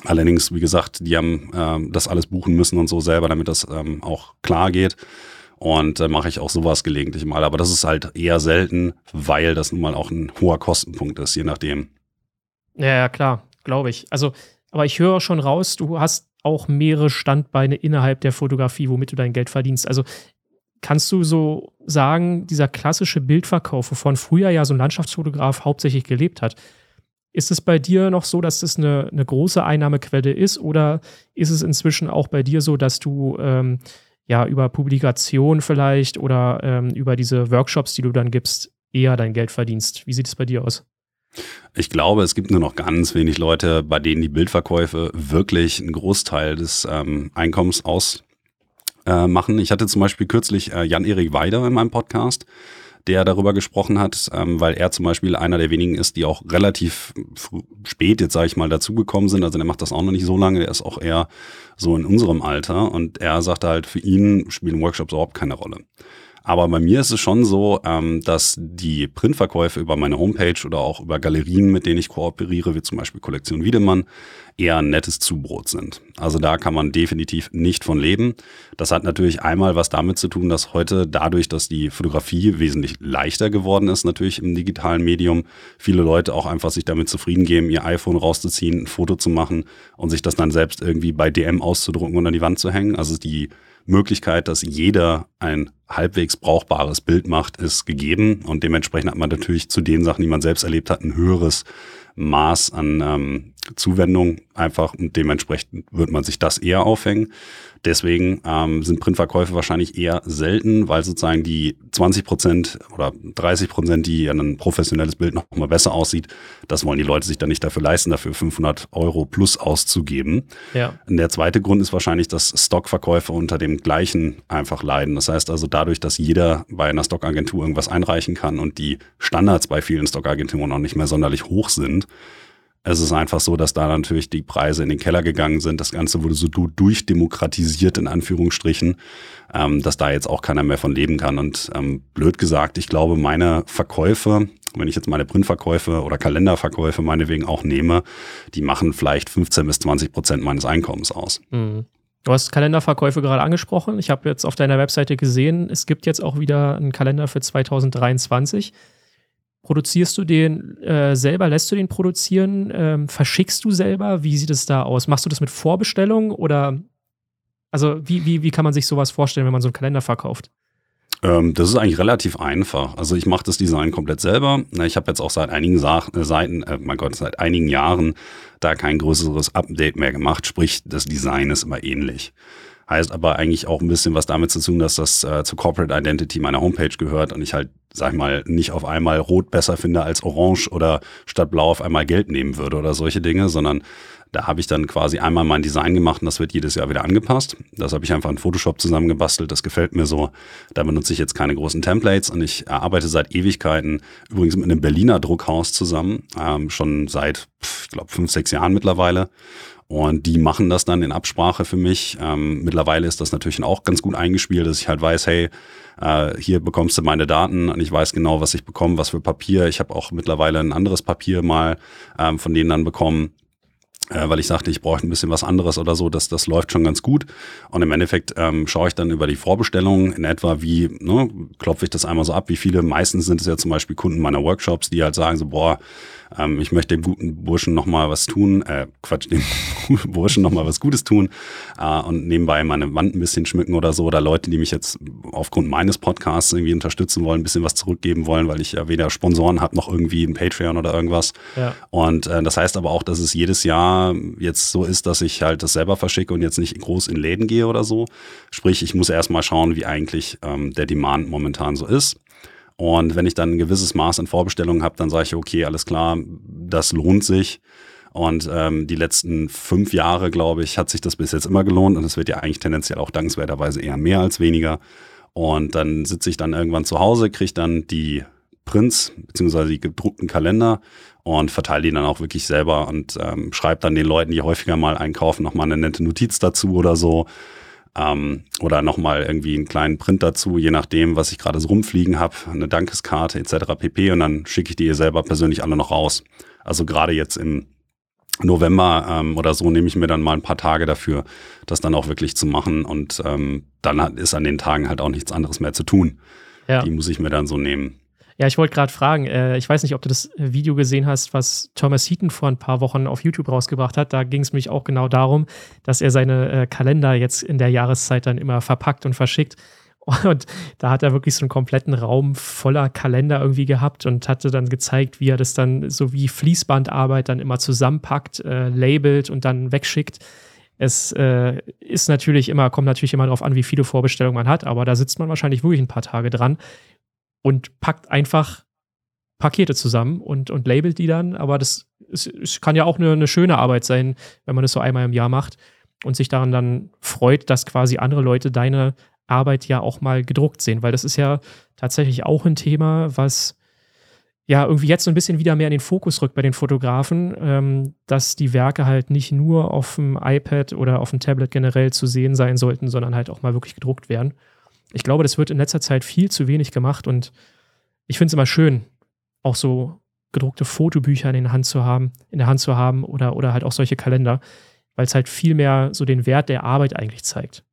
Allerdings, wie gesagt, die haben ähm, das alles buchen müssen und so selber, damit das ähm, auch klar geht. Und äh, mache ich auch sowas gelegentlich mal. Aber das ist halt eher selten, weil das nun mal auch ein hoher Kostenpunkt ist, je nachdem. Ja, ja klar, glaube ich. Also, aber ich höre schon raus, du hast auch mehrere Standbeine innerhalb der Fotografie, womit du dein Geld verdienst. Also kannst du so sagen, dieser klassische Bildverkauf, wovon früher ja so ein Landschaftsfotograf hauptsächlich gelebt hat, ist es bei dir noch so, dass das eine, eine große Einnahmequelle ist oder ist es inzwischen auch bei dir so, dass du ähm, ja über Publikation vielleicht oder ähm, über diese Workshops, die du dann gibst, eher dein Geld verdienst? Wie sieht es bei dir aus? Ich glaube, es gibt nur noch ganz wenig Leute, bei denen die Bildverkäufe wirklich einen Großteil des ähm, Einkommens aus äh. Ich hatte zum Beispiel kürzlich äh, Jan-Erik Weider in meinem Podcast, der darüber gesprochen hat, ähm, weil er zum Beispiel einer der wenigen ist, die auch relativ spät, jetzt sage ich mal, dazugekommen sind. Also der macht das auch noch nicht so lange, der ist auch eher so in unserem Alter und er sagte halt, für ihn spielen Workshops überhaupt keine Rolle. Aber bei mir ist es schon so, ähm, dass die Printverkäufe über meine Homepage oder auch über Galerien, mit denen ich kooperiere, wie zum Beispiel Kollektion Wiedemann, eher ein nettes Zubrot sind. Also da kann man definitiv nicht von leben. Das hat natürlich einmal was damit zu tun, dass heute dadurch, dass die Fotografie wesentlich leichter geworden ist, natürlich im digitalen Medium, viele Leute auch einfach sich damit zufrieden geben, ihr iPhone rauszuziehen, ein Foto zu machen und sich das dann selbst irgendwie bei DM auszudrucken und an die Wand zu hängen. Also die Möglichkeit, dass jeder ein halbwegs brauchbares Bild macht, ist gegeben. Und dementsprechend hat man natürlich zu den Sachen, die man selbst erlebt hat, ein höheres Maß an ähm, Zuwendung einfach und dementsprechend wird man sich das eher aufhängen. Deswegen ähm, sind Printverkäufe wahrscheinlich eher selten, weil sozusagen die 20 Prozent oder 30 Prozent, die ein professionelles Bild noch mal besser aussieht, das wollen die Leute sich dann nicht dafür leisten, dafür 500 Euro plus auszugeben. Ja. Und der zweite Grund ist wahrscheinlich, dass Stockverkäufe unter dem gleichen einfach leiden. Das heißt also dadurch, dass jeder bei einer Stockagentur irgendwas einreichen kann und die Standards bei vielen Stockagenturen auch nicht mehr sonderlich hoch sind, es ist einfach so, dass da natürlich die Preise in den Keller gegangen sind. Das Ganze wurde so durchdemokratisiert, in Anführungsstrichen, ähm, dass da jetzt auch keiner mehr von leben kann. Und ähm, blöd gesagt, ich glaube, meine Verkäufe, wenn ich jetzt meine Printverkäufe oder Kalenderverkäufe meinetwegen auch nehme, die machen vielleicht 15 bis 20 Prozent meines Einkommens aus. Mhm. Du hast Kalenderverkäufe gerade angesprochen. Ich habe jetzt auf deiner Webseite gesehen, es gibt jetzt auch wieder einen Kalender für 2023. Produzierst du den äh, selber? Lässt du den produzieren? Ähm, verschickst du selber? Wie sieht es da aus? Machst du das mit Vorbestellung oder also wie, wie, wie kann man sich sowas vorstellen, wenn man so einen Kalender verkauft? Ähm, das ist eigentlich relativ einfach. Also ich mache das Design komplett selber. Ich habe jetzt auch seit einigen Sa äh, Seiten, äh, mein Gott, seit einigen Jahren da kein größeres Update mehr gemacht. Sprich, das Design ist immer ähnlich. Heißt aber eigentlich auch ein bisschen was damit zu tun, dass das äh, zur Corporate Identity meiner Homepage gehört und ich halt, sag ich mal, nicht auf einmal rot besser finde als orange oder statt blau auf einmal gelb nehmen würde oder solche Dinge, sondern da habe ich dann quasi einmal mein Design gemacht und das wird jedes Jahr wieder angepasst. Das habe ich einfach in Photoshop zusammengebastelt. Das gefällt mir so. Da benutze ich jetzt keine großen Templates und ich arbeite seit Ewigkeiten übrigens mit einem Berliner Druckhaus zusammen, ähm, schon seit, ich glaube, fünf, sechs Jahren mittlerweile. Und die machen das dann in Absprache für mich. Ähm, mittlerweile ist das natürlich auch ganz gut eingespielt, dass ich halt weiß, hey, äh, hier bekommst du meine Daten und ich weiß genau, was ich bekomme, was für Papier. Ich habe auch mittlerweile ein anderes Papier mal ähm, von denen dann bekommen äh, weil ich sagte, ich brauche ein bisschen was anderes oder so, das, das läuft schon ganz gut. Und im Endeffekt ähm, schaue ich dann über die Vorbestellung in etwa, wie ne, klopfe ich das einmal so ab, wie viele, meistens sind es ja zum Beispiel Kunden meiner Workshops, die halt sagen so, boah, ähm, ich möchte dem guten Burschen nochmal was tun, äh, Quatsch, dem Burschen nochmal was Gutes tun äh, und nebenbei meine Wand ein bisschen schmücken oder so. Oder Leute, die mich jetzt aufgrund meines Podcasts irgendwie unterstützen wollen, ein bisschen was zurückgeben wollen, weil ich ja weder Sponsoren habe noch irgendwie ein Patreon oder irgendwas. Ja. Und äh, das heißt aber auch, dass es jedes Jahr jetzt so ist, dass ich halt das selber verschicke und jetzt nicht groß in Läden gehe oder so. Sprich, ich muss erstmal schauen, wie eigentlich ähm, der Demand momentan so ist. Und wenn ich dann ein gewisses Maß an Vorbestellungen habe, dann sage ich, okay, alles klar, das lohnt sich. Und ähm, die letzten fünf Jahre, glaube ich, hat sich das bis jetzt immer gelohnt und es wird ja eigentlich tendenziell auch dankenswerterweise eher mehr als weniger. Und dann sitze ich dann irgendwann zu Hause, kriege dann die Prints beziehungsweise die gedruckten Kalender und verteile die dann auch wirklich selber und ähm, schreibe dann den Leuten, die häufiger mal einkaufen, nochmal eine nette Notiz dazu oder so ähm, oder nochmal irgendwie einen kleinen Print dazu, je nachdem, was ich gerade so rumfliegen habe, eine Dankeskarte etc. pp. Und dann schicke ich die ihr selber persönlich alle noch raus. Also gerade jetzt im November ähm, oder so nehme ich mir dann mal ein paar Tage dafür, das dann auch wirklich zu machen. Und ähm, dann ist an den Tagen halt auch nichts anderes mehr zu tun. Ja. Die muss ich mir dann so nehmen. Ja, ich wollte gerade fragen, äh, ich weiß nicht, ob du das Video gesehen hast, was Thomas Heaton vor ein paar Wochen auf YouTube rausgebracht hat. Da ging es mich auch genau darum, dass er seine äh, Kalender jetzt in der Jahreszeit dann immer verpackt und verschickt. Und da hat er wirklich so einen kompletten Raum voller Kalender irgendwie gehabt und hatte dann gezeigt, wie er das dann so wie Fließbandarbeit dann immer zusammenpackt, äh, labelt und dann wegschickt. Es äh, ist natürlich immer, kommt natürlich immer darauf an, wie viele Vorbestellungen man hat, aber da sitzt man wahrscheinlich wirklich ein paar Tage dran und packt einfach Pakete zusammen und, und labelt die dann. Aber das ist, ist, kann ja auch eine, eine schöne Arbeit sein, wenn man das so einmal im Jahr macht. und sich daran dann freut, dass quasi andere Leute deine Arbeit ja auch mal gedruckt sehen, weil das ist ja tatsächlich auch ein Thema, was ja irgendwie jetzt so ein bisschen wieder mehr in den Fokus rückt bei den Fotografen, ähm, dass die Werke halt nicht nur auf dem iPad oder auf dem Tablet generell zu sehen sein sollten, sondern halt auch mal wirklich gedruckt werden. Ich glaube, das wird in letzter Zeit viel zu wenig gemacht und ich finde es immer schön, auch so gedruckte Fotobücher in der Hand zu haben, in der Hand zu haben oder, oder halt auch solche Kalender, weil es halt viel mehr so den Wert der Arbeit eigentlich zeigt.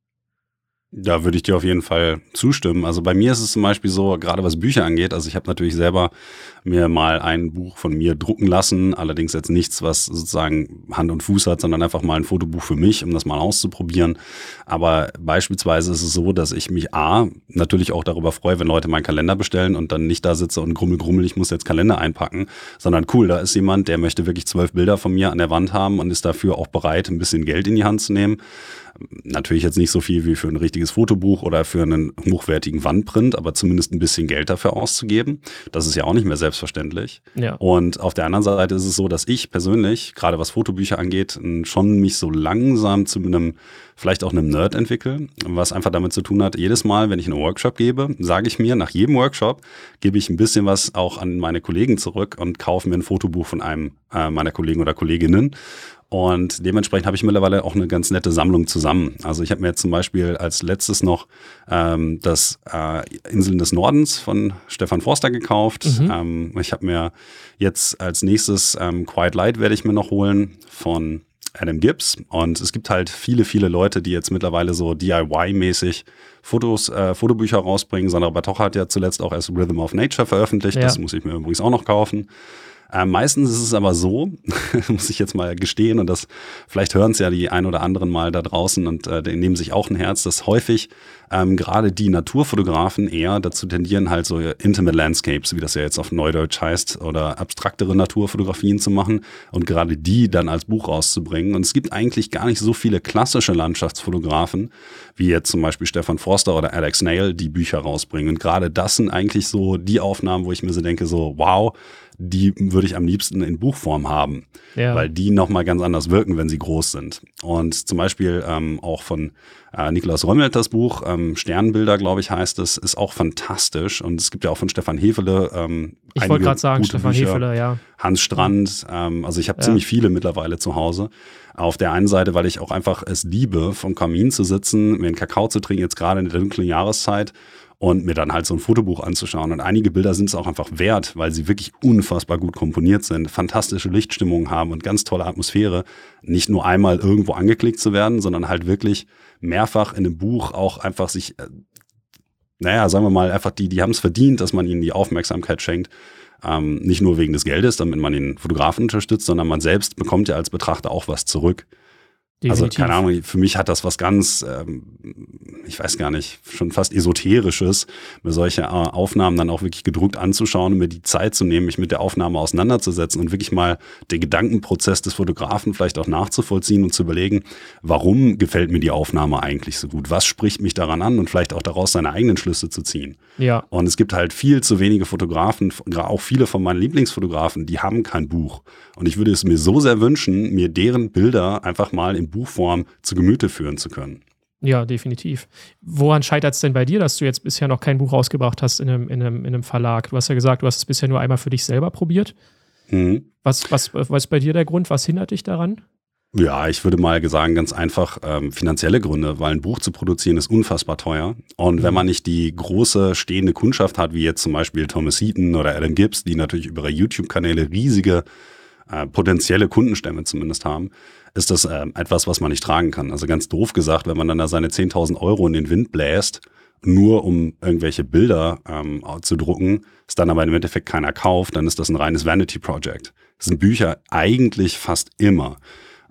Da würde ich dir auf jeden Fall zustimmen. Also bei mir ist es zum Beispiel so, gerade was Bücher angeht, also ich habe natürlich selber mir mal ein Buch von mir drucken lassen, allerdings jetzt nichts, was sozusagen Hand und Fuß hat, sondern einfach mal ein Fotobuch für mich, um das mal auszuprobieren. Aber beispielsweise ist es so, dass ich mich A, natürlich auch darüber freue, wenn Leute meinen Kalender bestellen und dann nicht da sitze und grummel, grummel, ich muss jetzt Kalender einpacken, sondern cool, da ist jemand, der möchte wirklich zwölf Bilder von mir an der Wand haben und ist dafür auch bereit, ein bisschen Geld in die Hand zu nehmen. Natürlich jetzt nicht so viel wie für ein richtiges Fotobuch oder für einen hochwertigen Wandprint, aber zumindest ein bisschen Geld dafür auszugeben. Das ist ja auch nicht mehr selbstverständlich. Ja. Und auf der anderen Seite ist es so, dass ich persönlich, gerade was Fotobücher angeht, schon mich so langsam zu einem, vielleicht auch einem Nerd entwickle, was einfach damit zu tun hat, jedes Mal, wenn ich einen Workshop gebe, sage ich mir, nach jedem Workshop gebe ich ein bisschen was auch an meine Kollegen zurück und kaufe mir ein Fotobuch von einem äh, meiner Kollegen oder Kolleginnen und dementsprechend habe ich mittlerweile auch eine ganz nette Sammlung zusammen. Also ich habe mir jetzt zum Beispiel als letztes noch ähm, das äh, Inseln des Nordens von Stefan Forster gekauft. Mhm. Ähm, ich habe mir jetzt als nächstes ähm, Quiet Light werde ich mir noch holen von Adam Gibbs. Und es gibt halt viele, viele Leute, die jetzt mittlerweile so DIY-mäßig Fotos, äh, Fotobücher rausbringen. Sandra Batocha hat ja zuletzt auch erst Rhythm of Nature veröffentlicht. Ja. Das muss ich mir übrigens auch noch kaufen. Äh, meistens ist es aber so, muss ich jetzt mal gestehen, und das vielleicht hören es ja die ein oder anderen mal da draußen und äh, nehmen sich auch ein Herz, dass häufig ähm, gerade die Naturfotografen eher dazu tendieren, halt so Intimate Landscapes, wie das ja jetzt auf Neudeutsch heißt, oder abstraktere Naturfotografien zu machen und gerade die dann als Buch rauszubringen. Und es gibt eigentlich gar nicht so viele klassische Landschaftsfotografen, wie jetzt zum Beispiel Stefan Forster oder Alex Nail, die Bücher rausbringen. Und gerade das sind eigentlich so die Aufnahmen, wo ich mir so denke, so wow, die würde ich am liebsten in Buchform haben, ja. weil die nochmal ganz anders wirken, wenn sie groß sind. Und zum Beispiel ähm, auch von äh, Nikolaus Römmelt das Buch, ähm, Sternbilder, glaube ich, heißt es, ist auch fantastisch. Und es gibt ja auch von Stefan Hefele ähm, Ich wollte gerade sagen, Stefan Bücher. Hefele, ja. Hans Strand, ähm, also ich habe ja. ziemlich viele mittlerweile zu Hause. Auf der einen Seite, weil ich auch einfach es liebe, vom Kamin zu sitzen, mir einen Kakao zu trinken, jetzt gerade in der dunklen Jahreszeit und mir dann halt so ein Fotobuch anzuschauen. Und einige Bilder sind es auch einfach wert, weil sie wirklich unfassbar gut komponiert sind, fantastische Lichtstimmungen haben und ganz tolle Atmosphäre. Nicht nur einmal irgendwo angeklickt zu werden, sondern halt wirklich mehrfach in einem Buch auch einfach sich, äh, naja, sagen wir mal, einfach die, die haben es verdient, dass man ihnen die Aufmerksamkeit schenkt. Ähm, nicht nur wegen des Geldes, damit man den Fotografen unterstützt, sondern man selbst bekommt ja als Betrachter auch was zurück. Also, Definitiv. Also keine Ahnung, für mich hat das was ganz, ähm, ich weiß gar nicht, schon fast esoterisches, mir solche äh, Aufnahmen dann auch wirklich gedruckt anzuschauen und mir die Zeit zu nehmen, mich mit der Aufnahme auseinanderzusetzen und wirklich mal den Gedankenprozess des Fotografen vielleicht auch nachzuvollziehen und zu überlegen, warum gefällt mir die Aufnahme eigentlich so gut? Was spricht mich daran an und vielleicht auch daraus seine eigenen Schlüsse zu ziehen? Ja. Und es gibt halt viel zu wenige Fotografen, auch viele von meinen Lieblingsfotografen, die haben kein Buch. Und ich würde es mir so sehr wünschen, mir deren Bilder einfach mal in Buchform zu Gemüte führen zu können. Ja, definitiv. Woran scheitert es denn bei dir, dass du jetzt bisher noch kein Buch rausgebracht hast in einem, in, einem, in einem Verlag? Du hast ja gesagt, du hast es bisher nur einmal für dich selber probiert. Mhm. Was, was, was ist bei dir der Grund? Was hindert dich daran? Ja, ich würde mal sagen, ganz einfach ähm, finanzielle Gründe, weil ein Buch zu produzieren ist unfassbar teuer. Und mhm. wenn man nicht die große stehende Kundschaft hat, wie jetzt zum Beispiel Thomas Heaton oder Adam Gibbs, die natürlich über ihre YouTube-Kanäle riesige äh, potenzielle Kundenstämme zumindest haben, ist das äh, etwas, was man nicht tragen kann. Also ganz doof gesagt, wenn man dann da seine 10.000 Euro in den Wind bläst, nur um irgendwelche Bilder ähm, zu drucken, ist dann aber im Endeffekt keiner kauft, dann ist das ein reines Vanity Project. Das sind Bücher eigentlich fast immer.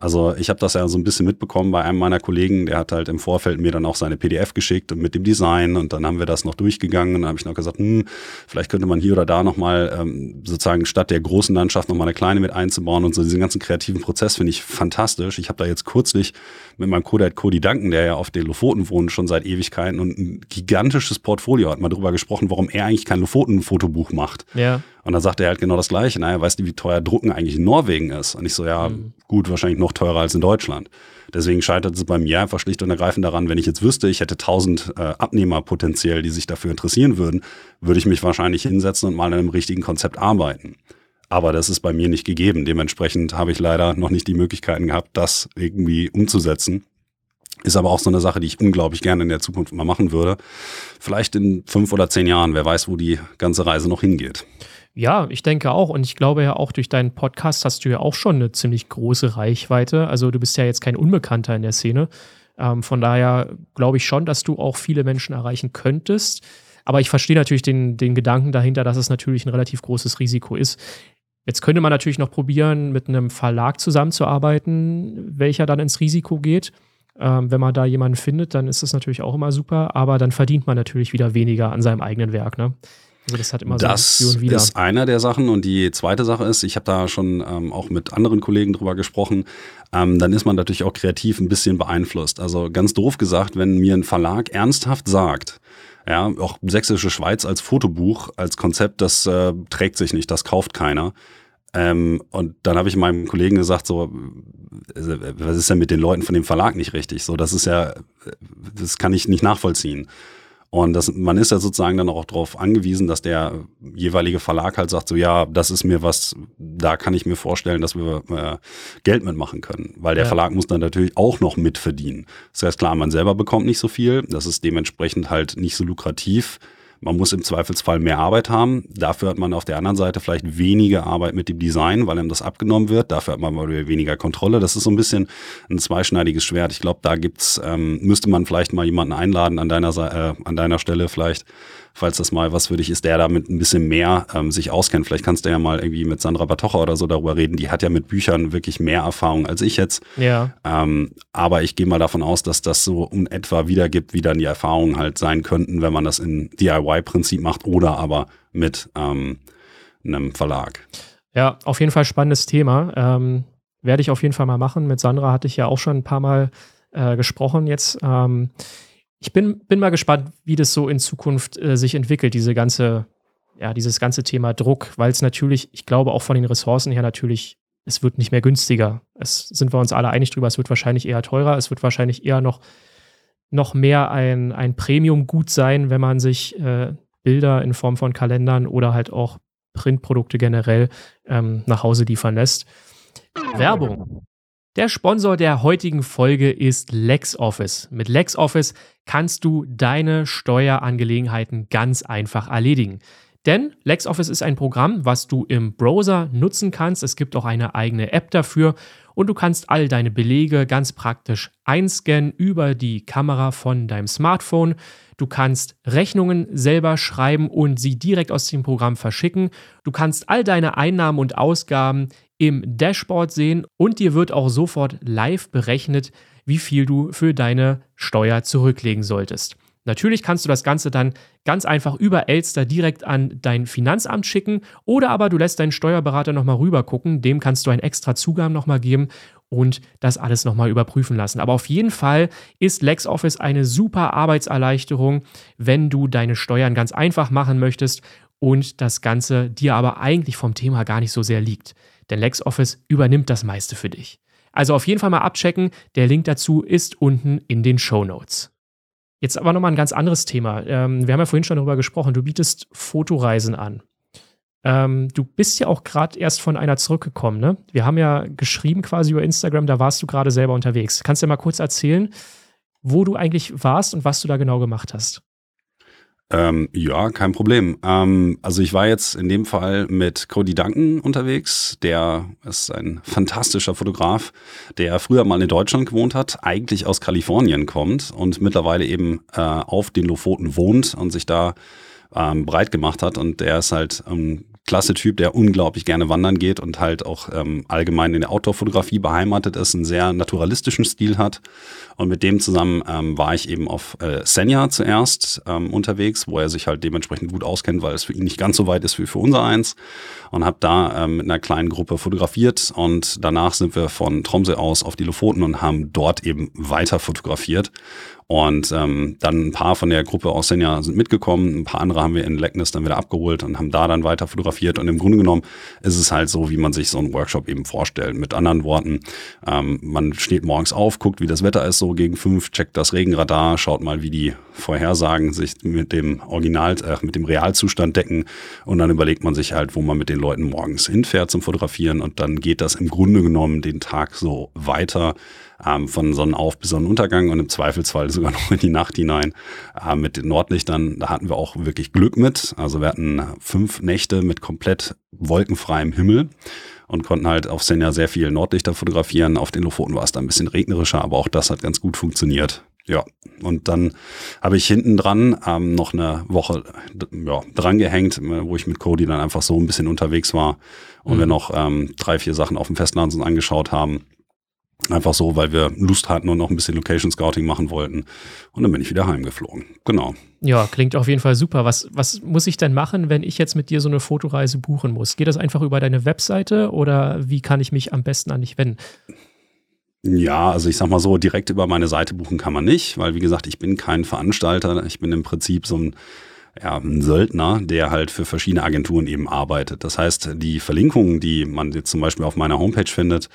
Also ich habe das ja so ein bisschen mitbekommen bei einem meiner Kollegen, der hat halt im Vorfeld mir dann auch seine PDF geschickt und mit dem Design und dann haben wir das noch durchgegangen und dann habe ich noch gesagt, hm, vielleicht könnte man hier oder da nochmal ähm, sozusagen statt der großen Landschaft nochmal eine kleine mit einzubauen und so diesen ganzen kreativen Prozess finde ich fantastisch. Ich habe da jetzt kürzlich mit meinem Codite Cody Duncan, der ja auf den Lofoten wohnt, schon seit Ewigkeiten und ein gigantisches Portfolio hat mal darüber gesprochen, warum er eigentlich kein Lofoten-Fotobuch macht. Ja. Und dann sagt er halt genau das Gleiche. Naja, weißt du, wie teuer Drucken eigentlich in Norwegen ist? Und ich so, ja, mhm. gut, wahrscheinlich noch teurer als in Deutschland. Deswegen scheitert es bei mir einfach schlicht und ergreifend daran, wenn ich jetzt wüsste, ich hätte tausend äh, Abnehmer potenziell, die sich dafür interessieren würden, würde ich mich wahrscheinlich hinsetzen und mal an einem richtigen Konzept arbeiten. Aber das ist bei mir nicht gegeben. Dementsprechend habe ich leider noch nicht die Möglichkeiten gehabt, das irgendwie umzusetzen. Ist aber auch so eine Sache, die ich unglaublich gerne in der Zukunft mal machen würde. Vielleicht in fünf oder zehn Jahren, wer weiß, wo die ganze Reise noch hingeht. Ja, ich denke auch. Und ich glaube ja auch durch deinen Podcast hast du ja auch schon eine ziemlich große Reichweite. Also du bist ja jetzt kein Unbekannter in der Szene. Ähm, von daher glaube ich schon, dass du auch viele Menschen erreichen könntest. Aber ich verstehe natürlich den, den Gedanken dahinter, dass es natürlich ein relativ großes Risiko ist. Jetzt könnte man natürlich noch probieren, mit einem Verlag zusammenzuarbeiten, welcher dann ins Risiko geht. Ähm, wenn man da jemanden findet, dann ist das natürlich auch immer super, aber dann verdient man natürlich wieder weniger an seinem eigenen Werk. Ne? Also das hat immer das so ein wieder. ist einer der Sachen und die zweite Sache ist, ich habe da schon ähm, auch mit anderen Kollegen drüber gesprochen, ähm, dann ist man natürlich auch kreativ ein bisschen beeinflusst. Also ganz doof gesagt, wenn mir ein Verlag ernsthaft sagt, ja, auch Sächsische Schweiz als Fotobuch, als Konzept, das äh, trägt sich nicht, das kauft keiner. Ähm, und dann habe ich meinem Kollegen gesagt, so, äh, was ist denn mit den Leuten von dem Verlag nicht richtig? So, das ist ja, das kann ich nicht nachvollziehen. Und das, man ist ja sozusagen dann auch darauf angewiesen, dass der jeweilige Verlag halt sagt, so ja, das ist mir was, da kann ich mir vorstellen, dass wir äh, Geld mitmachen können. Weil der ja. Verlag muss dann natürlich auch noch mitverdienen. Das heißt, klar, man selber bekommt nicht so viel, das ist dementsprechend halt nicht so lukrativ man muss im Zweifelsfall mehr Arbeit haben. Dafür hat man auf der anderen Seite vielleicht weniger Arbeit mit dem Design, weil ihm das abgenommen wird. Dafür hat man weniger Kontrolle. Das ist so ein bisschen ein zweischneidiges Schwert. Ich glaube, da gibt's, ähm, müsste man vielleicht mal jemanden einladen an deiner, äh, an deiner Stelle vielleicht, falls das mal was für dich ist, der damit ein bisschen mehr ähm, sich auskennt. Vielleicht kannst du ja mal irgendwie mit Sandra Batocha oder so darüber reden. Die hat ja mit Büchern wirklich mehr Erfahrung als ich jetzt. Ja. Ähm, aber ich gehe mal davon aus, dass das so in etwa wiedergibt, wie dann die Erfahrungen halt sein könnten, wenn man das in DIY-Prinzip macht oder aber mit ähm, einem Verlag. Ja, auf jeden Fall spannendes Thema. Ähm, werde ich auf jeden Fall mal machen. Mit Sandra hatte ich ja auch schon ein paar Mal äh, gesprochen jetzt. Ähm, ich bin, bin mal gespannt, wie das so in Zukunft äh, sich entwickelt, diese ganze, ja, dieses ganze Thema Druck, weil es natürlich, ich glaube auch von den Ressourcen her natürlich, es wird nicht mehr günstiger. Es sind wir uns alle einig drüber, es wird wahrscheinlich eher teurer, es wird wahrscheinlich eher noch, noch mehr ein, ein Premium-Gut sein, wenn man sich äh, Bilder in Form von Kalendern oder halt auch Printprodukte generell ähm, nach Hause liefern lässt. Werbung. Der Sponsor der heutigen Folge ist LexOffice. Mit LexOffice kannst du deine Steuerangelegenheiten ganz einfach erledigen. Denn LexOffice ist ein Programm, was du im Browser nutzen kannst. Es gibt auch eine eigene App dafür und du kannst all deine Belege ganz praktisch einscannen über die Kamera von deinem Smartphone. Du kannst Rechnungen selber schreiben und sie direkt aus dem Programm verschicken. Du kannst all deine Einnahmen und Ausgaben im Dashboard sehen und dir wird auch sofort live berechnet, wie viel du für deine Steuer zurücklegen solltest. Natürlich kannst du das Ganze dann ganz einfach über Elster direkt an dein Finanzamt schicken oder aber du lässt deinen Steuerberater nochmal rüber gucken, dem kannst du einen extra Zugang nochmal geben und das alles nochmal überprüfen lassen. Aber auf jeden Fall ist LexOffice eine super Arbeitserleichterung, wenn du deine Steuern ganz einfach machen möchtest und das Ganze dir aber eigentlich vom Thema gar nicht so sehr liegt denn LexOffice übernimmt das meiste für dich. Also auf jeden Fall mal abchecken, der Link dazu ist unten in den Show Notes. Jetzt aber nochmal ein ganz anderes Thema. Ähm, wir haben ja vorhin schon darüber gesprochen, du bietest Fotoreisen an. Ähm, du bist ja auch gerade erst von einer zurückgekommen, ne? Wir haben ja geschrieben quasi über Instagram, da warst du gerade selber unterwegs. Kannst du ja mal kurz erzählen, wo du eigentlich warst und was du da genau gemacht hast? Ähm, ja, kein Problem. Ähm, also ich war jetzt in dem Fall mit Cody Duncan unterwegs. Der ist ein fantastischer Fotograf, der früher mal in Deutschland gewohnt hat, eigentlich aus Kalifornien kommt und mittlerweile eben äh, auf den Lofoten wohnt und sich da ähm, breit gemacht hat. Und der ist halt ähm, klasse Typ, der unglaublich gerne wandern geht und halt auch ähm, allgemein in der Outdoor-Fotografie beheimatet ist, einen sehr naturalistischen Stil hat. Und mit dem zusammen ähm, war ich eben auf äh, Senja zuerst ähm, unterwegs, wo er sich halt dementsprechend gut auskennt, weil es für ihn nicht ganz so weit ist wie für unser eins. Und habe da ähm, mit einer kleinen Gruppe fotografiert und danach sind wir von Tromsø aus auf die Lofoten und haben dort eben weiter fotografiert. Und ähm, dann ein paar von der Gruppe aus Senja sind mitgekommen, ein paar andere haben wir in Leckness dann wieder abgeholt und haben da dann weiter fotografiert. Und im Grunde genommen ist es halt so, wie man sich so einen Workshop eben vorstellt. Mit anderen Worten, ähm, man steht morgens auf, guckt, wie das Wetter ist, so gegen fünf, checkt das Regenradar, schaut mal, wie die Vorhersagen sich mit dem Original, äh, mit dem Realzustand decken. Und dann überlegt man sich halt, wo man mit den Leuten morgens hinfährt zum Fotografieren. Und dann geht das im Grunde genommen den Tag so weiter ähm, von Sonnenauf bis Sonnenuntergang und im Zweifelsfall sogar noch in die Nacht hinein. Äh, mit den Nordlichtern, da hatten wir auch wirklich Glück mit. Also wir hatten fünf Nächte mit komplett wolkenfreiem Himmel und konnten halt auf Senja sehr viel Nordlichter fotografieren. Auf den Lofoten war es dann ein bisschen regnerischer, aber auch das hat ganz gut funktioniert. Ja, und dann habe ich hinten dran ähm, noch eine Woche ja, dran gehängt, wo ich mit Cody dann einfach so ein bisschen unterwegs war und mhm. wir noch ähm, drei, vier Sachen auf dem Festland uns angeschaut haben. Einfach so, weil wir Lust hatten und noch ein bisschen Location Scouting machen wollten. Und dann bin ich wieder heimgeflogen. Genau. Ja, klingt auf jeden Fall super. Was, was muss ich denn machen, wenn ich jetzt mit dir so eine Fotoreise buchen muss? Geht das einfach über deine Webseite oder wie kann ich mich am besten an dich wenden? Ja, also ich sag mal so, direkt über meine Seite buchen kann man nicht, weil wie gesagt, ich bin kein Veranstalter. Ich bin im Prinzip so ein ja, ein Söldner, der halt für verschiedene Agenturen eben arbeitet. Das heißt, die Verlinkungen, die man jetzt zum Beispiel auf meiner Homepage findet,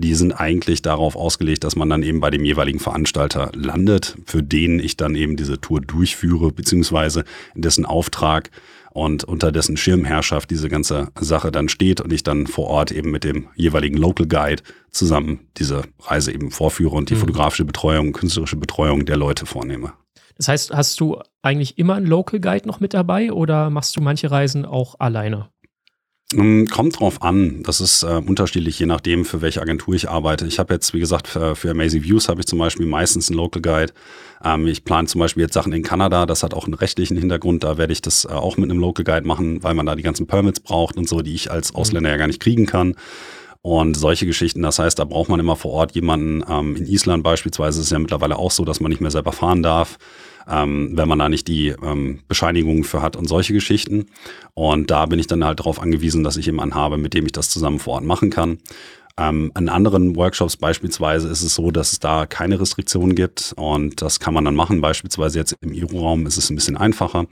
die sind eigentlich darauf ausgelegt, dass man dann eben bei dem jeweiligen Veranstalter landet, für den ich dann eben diese Tour durchführe, beziehungsweise in dessen Auftrag und unter dessen Schirmherrschaft diese ganze Sache dann steht und ich dann vor Ort eben mit dem jeweiligen Local Guide zusammen diese Reise eben vorführe und die mhm. fotografische Betreuung, künstlerische Betreuung der Leute vornehme. Das heißt, hast du eigentlich immer einen Local Guide noch mit dabei oder machst du manche Reisen auch alleine? Kommt drauf an. Das ist äh, unterschiedlich, je nachdem, für welche Agentur ich arbeite. Ich habe jetzt, wie gesagt, für, für Amazing Views habe ich zum Beispiel meistens einen Local Guide. Ähm, ich plane zum Beispiel jetzt Sachen in Kanada. Das hat auch einen rechtlichen Hintergrund. Da werde ich das äh, auch mit einem Local Guide machen, weil man da die ganzen Permits braucht und so, die ich als mhm. Ausländer ja gar nicht kriegen kann. Und solche Geschichten, das heißt, da braucht man immer vor Ort jemanden. Ähm, in Island beispielsweise ist es ja mittlerweile auch so, dass man nicht mehr selber fahren darf ähm, wenn man da nicht die ähm, Bescheinigungen für hat und solche Geschichten. Und da bin ich dann halt darauf angewiesen, dass ich jemanden habe, mit dem ich das zusammen vor Ort machen kann. Ähm, in anderen Workshops beispielsweise ist es so, dass es da keine Restriktionen gibt und das kann man dann machen. Beispielsweise jetzt im Iro-Raum ist es ein bisschen einfacher.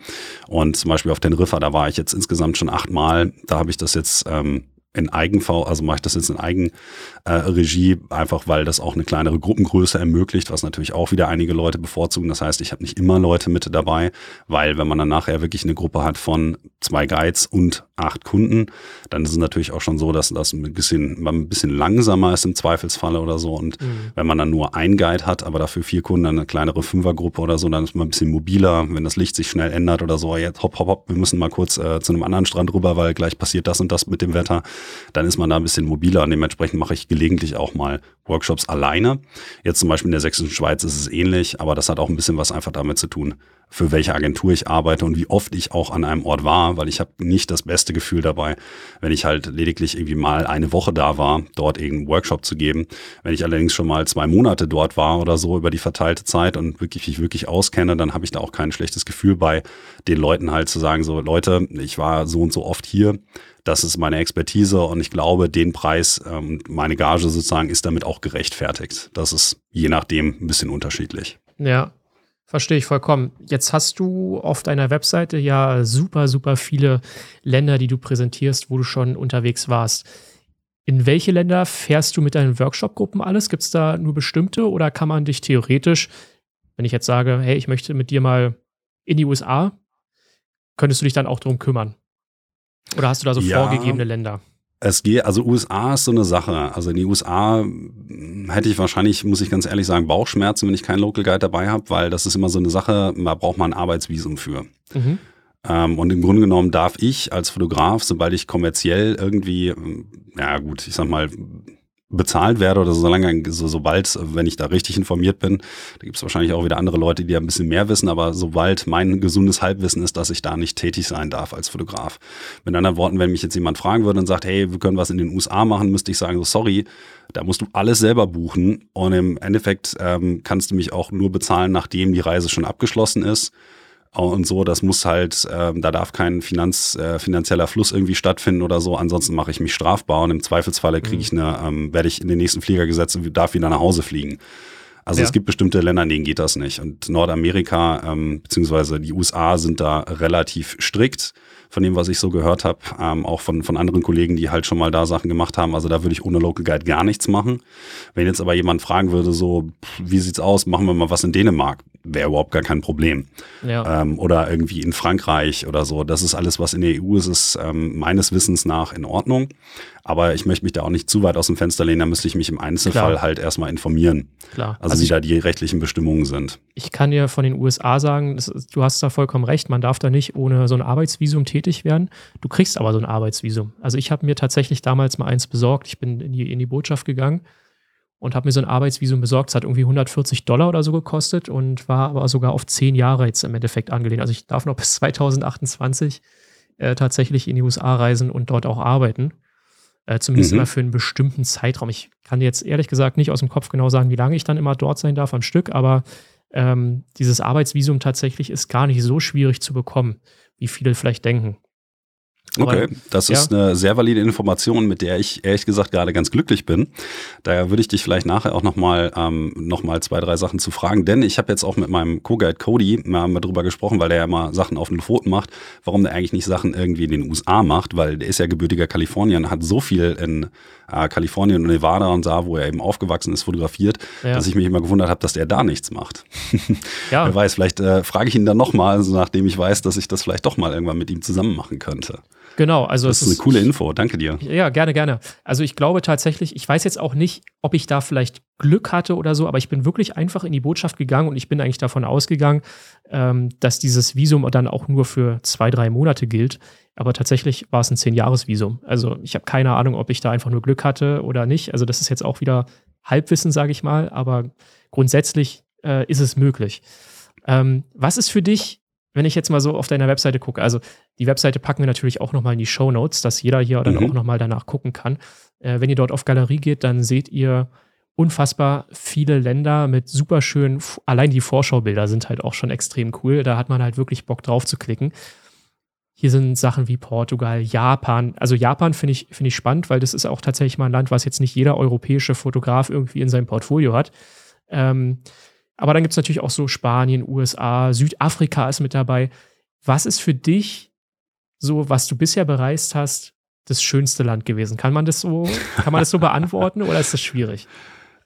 Und zum Beispiel auf den Riffer, da war ich jetzt insgesamt schon achtmal. Da habe ich das jetzt ähm, in Eigenv, also mache ich das jetzt in Eigenregie, äh, einfach weil das auch eine kleinere Gruppengröße ermöglicht, was natürlich auch wieder einige Leute bevorzugen. Das heißt, ich habe nicht immer Leute mit dabei, weil wenn man dann nachher wirklich eine Gruppe hat von zwei Guides und acht Kunden, dann ist es natürlich auch schon so, dass das ein bisschen, ein bisschen langsamer ist im Zweifelsfalle oder so. Und mhm. wenn man dann nur ein Guide hat, aber dafür vier Kunden, dann eine kleinere Fünfergruppe oder so, dann ist man ein bisschen mobiler, wenn das Licht sich schnell ändert oder so, jetzt hopp, hopp, hopp, wir müssen mal kurz äh, zu einem anderen Strand rüber, weil gleich passiert das und das mit dem Wetter dann ist man da ein bisschen mobiler und dementsprechend mache ich gelegentlich auch mal Workshops alleine. Jetzt zum Beispiel in der Sächsischen Schweiz ist es ähnlich, aber das hat auch ein bisschen was einfach damit zu tun, für welche Agentur ich arbeite und wie oft ich auch an einem Ort war, weil ich habe nicht das beste Gefühl dabei, wenn ich halt lediglich irgendwie mal eine Woche da war, dort irgendeinen Workshop zu geben. Wenn ich allerdings schon mal zwei Monate dort war oder so über die verteilte Zeit und wirklich mich wirklich auskenne, dann habe ich da auch kein schlechtes Gefühl bei, den Leuten halt zu sagen, so Leute, ich war so und so oft hier, das ist meine Expertise und ich glaube, den Preis, ähm, meine Gage sozusagen, ist damit auch gerechtfertigt. Das ist je nachdem ein bisschen unterschiedlich. Ja, Verstehe ich vollkommen. Jetzt hast du auf deiner Webseite ja super, super viele Länder, die du präsentierst, wo du schon unterwegs warst. In welche Länder fährst du mit deinen Workshop-Gruppen alles? Gibt es da nur bestimmte oder kann man dich theoretisch, wenn ich jetzt sage, hey, ich möchte mit dir mal in die USA, könntest du dich dann auch darum kümmern? Oder hast du da so ja, vorgegebene Länder? Es geht, also USA ist so eine Sache. Also in die USA hätte ich wahrscheinlich, muss ich ganz ehrlich sagen, Bauchschmerzen, wenn ich keinen Local Guide dabei habe, weil das ist immer so eine Sache, da braucht man ein Arbeitsvisum für. Mhm. Ähm, und im Grunde genommen darf ich als Fotograf, sobald ich kommerziell irgendwie, ja gut, ich sag mal, bezahlt werde oder so lange, so, sobald, wenn ich da richtig informiert bin, da gibt es wahrscheinlich auch wieder andere Leute, die ein bisschen mehr wissen, aber sobald mein gesundes Halbwissen ist, dass ich da nicht tätig sein darf als Fotograf. Mit anderen Worten, wenn mich jetzt jemand fragen würde und sagt, hey, wir können was in den USA machen, müsste ich sagen, so sorry, da musst du alles selber buchen und im Endeffekt ähm, kannst du mich auch nur bezahlen, nachdem die Reise schon abgeschlossen ist und so. Das muss halt, ähm, da darf kein Finanz, äh, finanzieller Fluss irgendwie stattfinden oder so. Ansonsten mache ich mich strafbar und im Zweifelsfalle kriege ich mhm. eine, ähm, werde ich in den nächsten Flieger gesetzt und darf wieder nach Hause fliegen. Also ja. es gibt bestimmte Länder, in denen geht das nicht. Und Nordamerika ähm, beziehungsweise die USA sind da relativ strikt von dem, was ich so gehört habe, ähm, auch von, von anderen Kollegen, die halt schon mal da Sachen gemacht haben. Also da würde ich ohne Local Guide gar nichts machen. Wenn jetzt aber jemand fragen würde, so, wie sieht's aus, machen wir mal was in Dänemark, wäre überhaupt gar kein Problem. Ja. Ähm, oder irgendwie in Frankreich oder so. Das ist alles, was in der EU ist, ist ähm, meines Wissens nach in Ordnung. Aber ich möchte mich da auch nicht zu weit aus dem Fenster lehnen, da müsste ich mich im Einzelfall Klar. halt erstmal informieren. Klar. Also, also wie ich, da die rechtlichen Bestimmungen sind. Ich kann dir von den USA sagen, das, du hast da vollkommen recht, man darf da nicht ohne so ein Arbeitsvisum tätig werden. Du kriegst aber so ein Arbeitsvisum. Also ich habe mir tatsächlich damals mal eins besorgt. Ich bin in die, in die Botschaft gegangen und habe mir so ein Arbeitsvisum besorgt. Es hat irgendwie 140 Dollar oder so gekostet und war aber sogar auf zehn Jahre jetzt im Endeffekt angelehnt. Also ich darf noch bis 2028 äh, tatsächlich in die USA reisen und dort auch arbeiten. Äh, zumindest mhm. immer für einen bestimmten Zeitraum. Ich kann jetzt ehrlich gesagt nicht aus dem Kopf genau sagen, wie lange ich dann immer dort sein darf am Stück, aber ähm, dieses Arbeitsvisum tatsächlich ist gar nicht so schwierig zu bekommen, wie viele vielleicht denken. Okay, das ist eine sehr valide Information, mit der ich ehrlich gesagt gerade ganz glücklich bin. Daher würde ich dich vielleicht nachher auch nochmal ähm, noch zwei, drei Sachen zu fragen, denn ich habe jetzt auch mit meinem Co-Guide Cody mal, mal drüber gesprochen, weil der ja immer Sachen auf den Pfoten macht, warum der eigentlich nicht Sachen irgendwie in den USA macht, weil der ist ja gebürtiger Kalifornien, hat so viel in äh, Kalifornien und Nevada und da, wo er eben aufgewachsen ist, fotografiert, ja. dass ich mich immer gewundert habe, dass der da nichts macht. ja. Wer weiß, vielleicht äh, frage ich ihn dann nochmal, also nachdem ich weiß, dass ich das vielleicht doch mal irgendwann mit ihm zusammen machen könnte. Genau, also das ist eine coole Info. Danke dir. Ja, gerne, gerne. Also ich glaube tatsächlich, ich weiß jetzt auch nicht, ob ich da vielleicht Glück hatte oder so, aber ich bin wirklich einfach in die Botschaft gegangen und ich bin eigentlich davon ausgegangen, ähm, dass dieses Visum dann auch nur für zwei, drei Monate gilt. Aber tatsächlich war es ein Zehn-Jahres-Visum. Also ich habe keine Ahnung, ob ich da einfach nur Glück hatte oder nicht. Also das ist jetzt auch wieder Halbwissen, sage ich mal, aber grundsätzlich äh, ist es möglich. Ähm, was ist für dich wenn ich jetzt mal so auf deiner Webseite gucke, also die Webseite packen wir natürlich auch nochmal in die Show Notes, dass jeder hier dann mhm. auch nochmal danach gucken kann. Äh, wenn ihr dort auf Galerie geht, dann seht ihr unfassbar viele Länder mit super schönen, allein die Vorschaubilder sind halt auch schon extrem cool. Da hat man halt wirklich Bock drauf zu klicken. Hier sind Sachen wie Portugal, Japan. Also Japan finde ich, find ich spannend, weil das ist auch tatsächlich mal ein Land, was jetzt nicht jeder europäische Fotograf irgendwie in seinem Portfolio hat. Ähm, aber dann gibt es natürlich auch so Spanien, USA, Südafrika ist mit dabei. Was ist für dich so, was du bisher bereist hast, das schönste Land gewesen? Kann man das so, kann man das so beantworten oder ist das schwierig?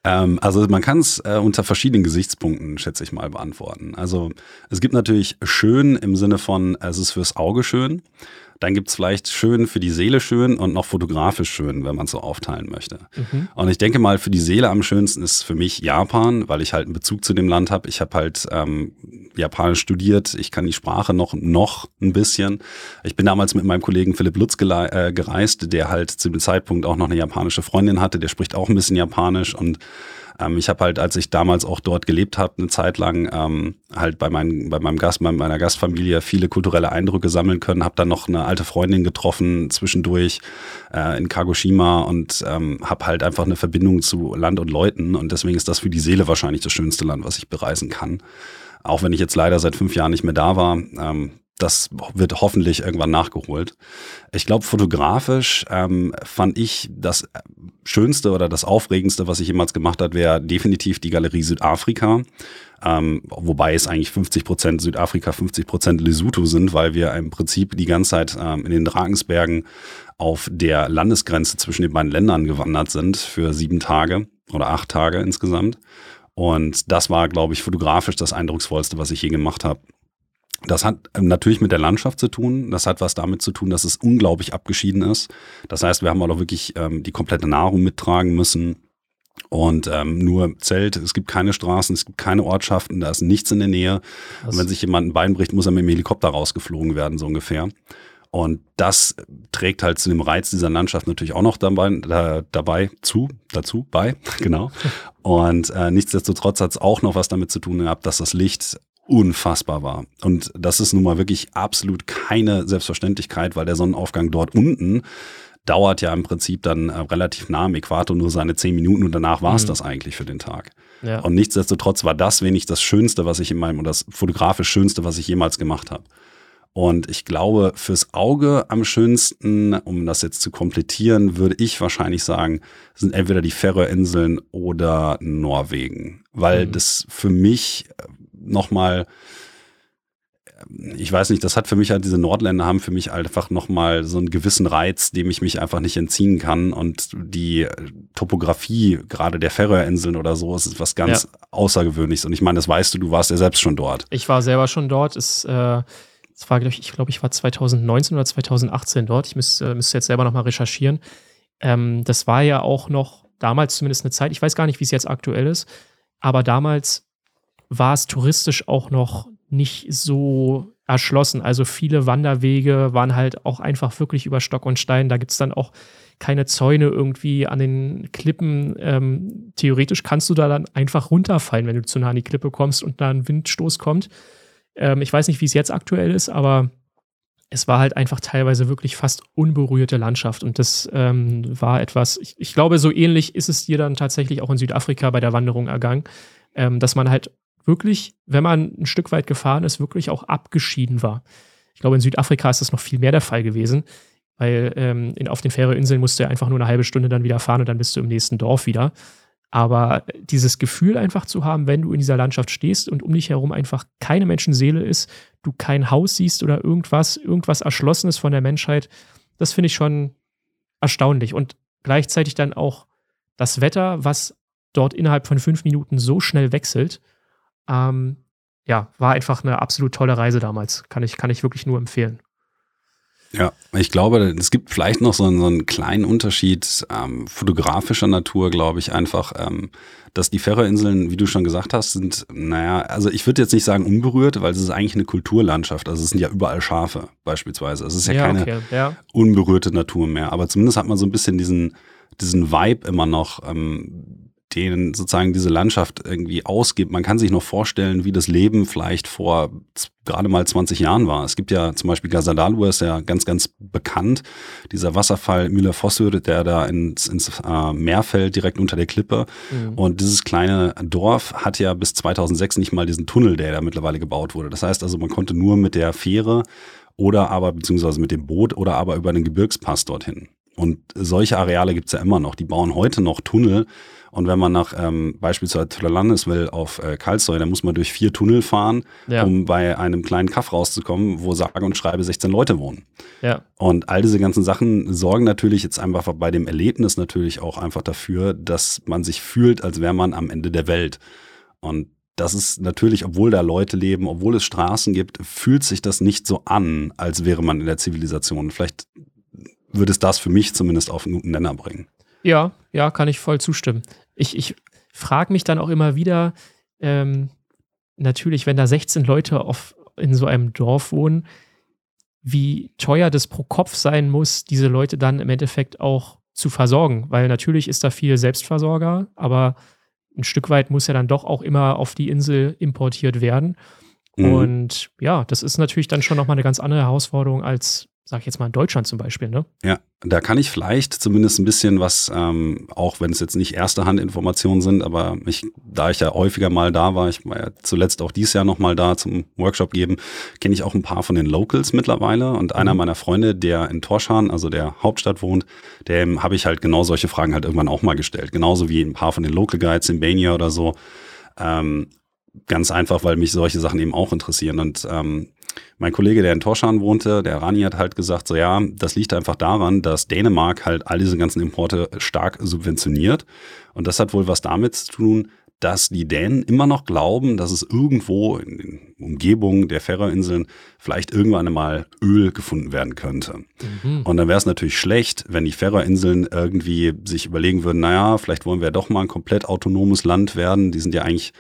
Ähm, also man kann es äh, unter verschiedenen Gesichtspunkten, schätze ich mal, beantworten. Also es gibt natürlich schön im Sinne von, es ist fürs Auge schön. Dann gibt's vielleicht schön für die Seele schön und noch fotografisch schön, wenn man es so aufteilen möchte. Mhm. Und ich denke mal, für die Seele am schönsten ist für mich Japan, weil ich halt einen Bezug zu dem Land habe. Ich habe halt ähm, Japanisch studiert, ich kann die Sprache noch, noch ein bisschen. Ich bin damals mit meinem Kollegen Philipp Lutz äh, gereist, der halt zu dem Zeitpunkt auch noch eine japanische Freundin hatte, der spricht auch ein bisschen Japanisch und ähm, ich habe halt, als ich damals auch dort gelebt habe, eine Zeit lang ähm, halt bei, mein, bei meinem Gast, bei meiner Gastfamilie viele kulturelle Eindrücke sammeln können. Habe dann noch eine alte Freundin getroffen zwischendurch äh, in Kagoshima und ähm, habe halt einfach eine Verbindung zu Land und Leuten. Und deswegen ist das für die Seele wahrscheinlich das schönste Land, was ich bereisen kann. Auch wenn ich jetzt leider seit fünf Jahren nicht mehr da war. Ähm, das wird hoffentlich irgendwann nachgeholt. Ich glaube, fotografisch ähm, fand ich das Schönste oder das Aufregendste, was ich jemals gemacht habe, wäre definitiv die Galerie Südafrika. Ähm, wobei es eigentlich 50 Prozent Südafrika, 50 Prozent Lesotho sind, weil wir im Prinzip die ganze Zeit ähm, in den Drakensbergen auf der Landesgrenze zwischen den beiden Ländern gewandert sind für sieben Tage oder acht Tage insgesamt. Und das war, glaube ich, fotografisch das Eindrucksvollste, was ich je gemacht habe. Das hat ähm, natürlich mit der Landschaft zu tun. Das hat was damit zu tun, dass es unglaublich abgeschieden ist. Das heißt, wir haben auch wirklich ähm, die komplette Nahrung mittragen müssen. Und ähm, nur Zelt, es gibt keine Straßen, es gibt keine Ortschaften, da ist nichts in der Nähe. Und wenn sich jemand ein Bein bricht, muss er mit dem Helikopter rausgeflogen werden, so ungefähr. Und das trägt halt zu dem Reiz dieser Landschaft natürlich auch noch dabei, da, dabei zu, dazu, bei, genau. Und äh, nichtsdestotrotz hat es auch noch was damit zu tun gehabt, dass das Licht unfassbar war. Und das ist nun mal wirklich absolut keine Selbstverständlichkeit, weil der Sonnenaufgang dort unten dauert ja im Prinzip dann äh, relativ nah am Äquator nur seine zehn Minuten und danach war es mhm. das eigentlich für den Tag. Ja. Und nichtsdestotrotz war das wenig das Schönste, was ich in meinem, oder das fotografisch Schönste, was ich jemals gemacht habe. Und ich glaube, fürs Auge am schönsten, um das jetzt zu komplettieren, würde ich wahrscheinlich sagen, sind entweder die Färöerinseln oder Norwegen. Weil mhm. das für mich nochmal ich weiß nicht, das hat für mich halt, diese Nordländer haben für mich einfach nochmal so einen gewissen Reiz, dem ich mich einfach nicht entziehen kann. Und die Topografie, gerade der Färöerinseln oder so, ist was ganz ja. Außergewöhnliches. Und ich meine, das weißt du, du warst ja selbst schon dort. Ich war selber schon dort. Es, äh, war, ich, ich glaube, ich war 2019 oder 2018 dort. Ich müsste, müsste jetzt selber nochmal recherchieren. Ähm, das war ja auch noch damals zumindest eine Zeit, ich weiß gar nicht, wie es jetzt aktuell ist, aber damals war es touristisch auch noch nicht so erschlossen. Also viele Wanderwege waren halt auch einfach wirklich über Stock und Stein. Da gibt es dann auch keine Zäune irgendwie an den Klippen. Ähm, theoretisch kannst du da dann einfach runterfallen, wenn du zu nah an die Klippe kommst und da ein Windstoß kommt. Ähm, ich weiß nicht, wie es jetzt aktuell ist, aber es war halt einfach teilweise wirklich fast unberührte Landschaft. Und das ähm, war etwas, ich, ich, glaube, so ähnlich ist es dir dann tatsächlich auch in Südafrika bei der Wanderung ergangen, ähm, dass man halt wirklich, wenn man ein Stück weit gefahren ist, wirklich auch abgeschieden war. Ich glaube, in Südafrika ist das noch viel mehr der Fall gewesen, weil ähm, in, auf den Färöerinseln musst du ja einfach nur eine halbe Stunde dann wieder fahren und dann bist du im nächsten Dorf wieder. Aber dieses Gefühl einfach zu haben, wenn du in dieser Landschaft stehst und um dich herum einfach keine Menschenseele ist, du kein Haus siehst oder irgendwas, irgendwas Erschlossenes von der Menschheit, das finde ich schon erstaunlich. Und gleichzeitig dann auch das Wetter, was dort innerhalb von fünf Minuten so schnell wechselt, ähm, ja, war einfach eine absolut tolle Reise damals. Kann ich, kann ich wirklich nur empfehlen. Ja, ich glaube, es gibt vielleicht noch so einen, so einen kleinen Unterschied ähm, fotografischer Natur, glaube ich einfach, ähm, dass die Färöerinseln, wie du schon gesagt hast, sind, naja, also ich würde jetzt nicht sagen unberührt, weil es ist eigentlich eine Kulturlandschaft. Also es sind ja überall Schafe beispielsweise. Es ist ja, ja keine okay, ja. unberührte Natur mehr. Aber zumindest hat man so ein bisschen diesen, diesen Vibe immer noch, ähm, denen sozusagen diese Landschaft irgendwie ausgibt. Man kann sich noch vorstellen, wie das Leben vielleicht vor gerade mal 20 Jahren war. Es gibt ja zum Beispiel Gazadalu ist ja ganz, ganz bekannt. Dieser Wasserfall Müller Fossur, der da ins, ins äh, Meer fällt, direkt unter der Klippe. Mhm. Und dieses kleine Dorf hat ja bis 2006 nicht mal diesen Tunnel, der da mittlerweile gebaut wurde. Das heißt also, man konnte nur mit der Fähre oder aber, beziehungsweise mit dem Boot oder aber über den Gebirgspass dorthin. Und solche Areale gibt's ja immer noch. Die bauen heute noch Tunnel. Und wenn man nach ähm, beispielsweise Landes will auf äh, Karlsruhe, dann muss man durch vier Tunnel fahren, ja. um bei einem kleinen Kaff rauszukommen, wo sage und schreibe 16 Leute wohnen. Ja. Und all diese ganzen Sachen sorgen natürlich jetzt einfach bei dem Erlebnis natürlich auch einfach dafür, dass man sich fühlt, als wäre man am Ende der Welt. Und das ist natürlich, obwohl da Leute leben, obwohl es Straßen gibt, fühlt sich das nicht so an, als wäre man in der Zivilisation. Vielleicht würde es das für mich zumindest auf einen guten Nenner bringen. Ja, ja, kann ich voll zustimmen. Ich, ich frage mich dann auch immer wieder, ähm, natürlich, wenn da 16 Leute auf, in so einem Dorf wohnen, wie teuer das pro Kopf sein muss, diese Leute dann im Endeffekt auch zu versorgen. Weil natürlich ist da viel Selbstversorger, aber ein Stück weit muss ja dann doch auch immer auf die Insel importiert werden. Mhm. Und ja, das ist natürlich dann schon nochmal eine ganz andere Herausforderung als sag ich jetzt mal in Deutschland zum Beispiel, ne? Ja, da kann ich vielleicht zumindest ein bisschen was, ähm, auch wenn es jetzt nicht erste Hand Informationen sind, aber ich, da ich ja häufiger mal da war, ich war ja zuletzt auch dieses Jahr nochmal da zum Workshop geben, kenne ich auch ein paar von den Locals mittlerweile und einer mhm. meiner Freunde, der in Torschan, also der Hauptstadt wohnt, dem habe ich halt genau solche Fragen halt irgendwann auch mal gestellt, genauso wie ein paar von den Local Guides in Bania oder so. Ähm, ganz einfach, weil mich solche Sachen eben auch interessieren und ähm, mein Kollege, der in Torschan wohnte, der Rani hat halt gesagt, so ja, das liegt einfach daran, dass Dänemark halt all diese ganzen Importe stark subventioniert. Und das hat wohl was damit zu tun, dass die Dänen immer noch glauben, dass es irgendwo in den Umgebungen der Färöerinseln vielleicht irgendwann einmal Öl gefunden werden könnte. Mhm. Und dann wäre es natürlich schlecht, wenn die Färöerinseln irgendwie sich überlegen würden, naja, vielleicht wollen wir doch mal ein komplett autonomes Land werden. Die sind ja eigentlich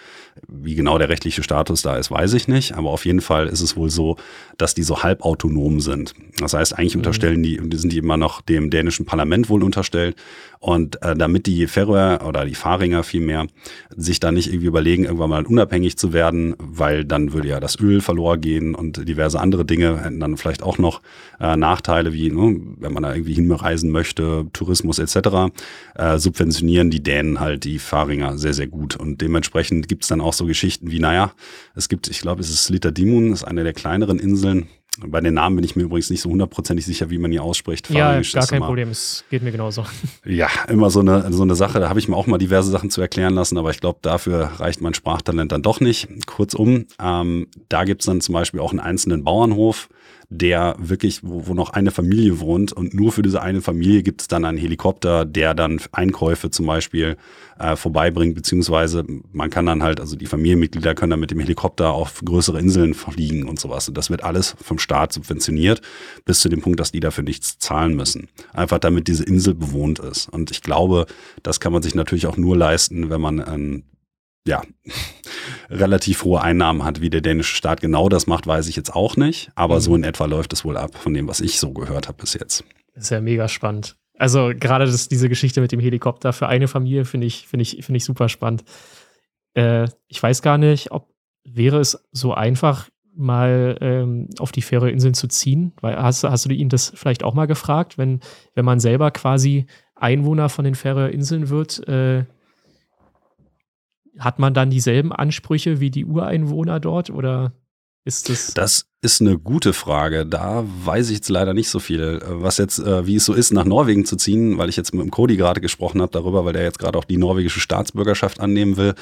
wie genau der rechtliche Status da ist, weiß ich nicht. Aber auf jeden Fall ist es wohl so, dass die so halbautonom sind. Das heißt, eigentlich mhm. unterstellen die, sind die immer noch dem dänischen Parlament wohl unterstellt. Und äh, damit die Färöer oder die Fahringer vielmehr sich da nicht irgendwie überlegen, irgendwann mal unabhängig zu werden, weil dann würde ja das Öl verloren gehen und diverse andere Dinge hätten dann vielleicht auch noch äh, Nachteile, wie ne, wenn man da irgendwie hinreisen möchte, Tourismus etc., äh, subventionieren die Dänen halt die Fahringer sehr, sehr gut. Und dementsprechend gibt es dann auch so Geschichten wie, naja, es gibt, ich glaube, es ist Slitterdimun, das ist eine der kleineren Inseln, Bei den Namen bin ich mir übrigens nicht so hundertprozentig sicher, wie man die ausspricht. Ja, gar kein Problem, es geht mir genauso. Ja, immer so eine, so eine Sache, da habe ich mir auch mal diverse Sachen zu erklären lassen, aber ich glaube, dafür reicht mein Sprachtalent dann doch nicht. Kurzum, ähm, da gibt es dann zum Beispiel auch einen einzelnen Bauernhof, der wirklich, wo, wo noch eine Familie wohnt und nur für diese eine Familie gibt es dann einen Helikopter, der dann Einkäufe zum Beispiel äh, vorbeibringt, beziehungsweise man kann dann halt, also die Familienmitglieder können dann mit dem Helikopter auf größere Inseln fliegen und sowas. Und das wird alles vom Staat subventioniert, bis zu dem Punkt, dass die dafür nichts zahlen müssen. Einfach damit diese Insel bewohnt ist. Und ich glaube, das kann man sich natürlich auch nur leisten, wenn man ein ja, relativ hohe Einnahmen hat. Wie der dänische Staat genau das macht, weiß ich jetzt auch nicht. Aber mhm. so in etwa läuft es wohl ab, von dem, was ich so gehört habe bis jetzt. Ist ja mega spannend. Also gerade das, diese Geschichte mit dem Helikopter für eine Familie finde ich, finde ich, finde ich super spannend. Äh, ich weiß gar nicht, ob wäre es so einfach, mal ähm, auf die Färöerinseln zu ziehen? Weil hast, hast du ihn das vielleicht auch mal gefragt, wenn, wenn man selber quasi Einwohner von den Färöerinseln wird, äh, hat man dann dieselben Ansprüche wie die Ureinwohner dort oder ist das? Das ist eine gute Frage. Da weiß ich jetzt leider nicht so viel. Was jetzt, äh, wie es so ist, nach Norwegen zu ziehen, weil ich jetzt mit dem Cody gerade gesprochen habe darüber, weil der jetzt gerade auch die norwegische Staatsbürgerschaft annehmen will.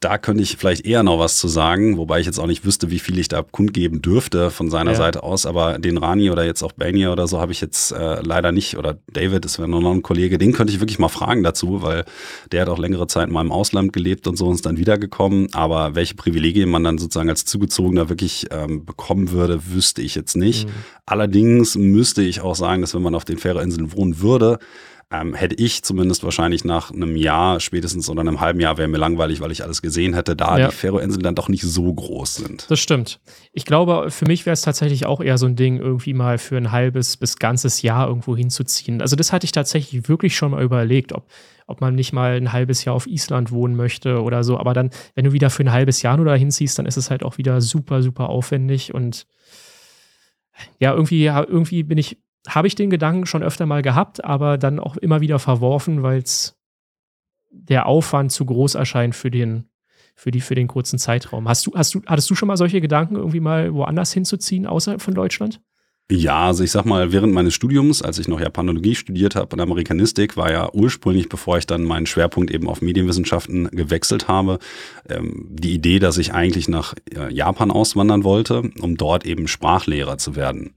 Da könnte ich vielleicht eher noch was zu sagen, wobei ich jetzt auch nicht wüsste, wie viel ich da kundgeben dürfte von seiner ja. Seite aus. Aber den Rani oder jetzt auch Bania oder so habe ich jetzt äh, leider nicht. Oder David ist noch ein Kollege, den könnte ich wirklich mal fragen dazu, weil der hat auch längere Zeit mal im Ausland gelebt und so und ist dann wiedergekommen. Aber welche Privilegien man dann sozusagen als Zugezogener wirklich ähm, bekommen würde, wüsste ich jetzt nicht. Mhm. Allerdings müsste ich auch sagen, dass wenn man auf den Fährerinseln wohnen würde, ähm, hätte ich zumindest wahrscheinlich nach einem Jahr spätestens oder einem halben Jahr wäre mir langweilig, weil ich alles gesehen hätte, da ja. die Färöerinseln dann doch nicht so groß sind. Das stimmt. Ich glaube, für mich wäre es tatsächlich auch eher so ein Ding, irgendwie mal für ein halbes bis ganzes Jahr irgendwo hinzuziehen. Also das hatte ich tatsächlich wirklich schon mal überlegt, ob, ob man nicht mal ein halbes Jahr auf Island wohnen möchte oder so. Aber dann, wenn du wieder für ein halbes Jahr nur da hinziehst, dann ist es halt auch wieder super, super aufwendig und ja, irgendwie, irgendwie bin ich habe ich den Gedanken schon öfter mal gehabt, aber dann auch immer wieder verworfen, weil es der Aufwand zu groß erscheint für den, für, die, für den kurzen Zeitraum. Hast du, hast du, hattest du schon mal solche Gedanken, irgendwie mal woanders hinzuziehen, außerhalb von Deutschland? Ja, also ich sag mal, während meines Studiums, als ich noch Japanologie studiert habe und Amerikanistik, war ja ursprünglich, bevor ich dann meinen Schwerpunkt eben auf Medienwissenschaften gewechselt habe, ähm, die Idee, dass ich eigentlich nach äh, Japan auswandern wollte, um dort eben Sprachlehrer zu werden.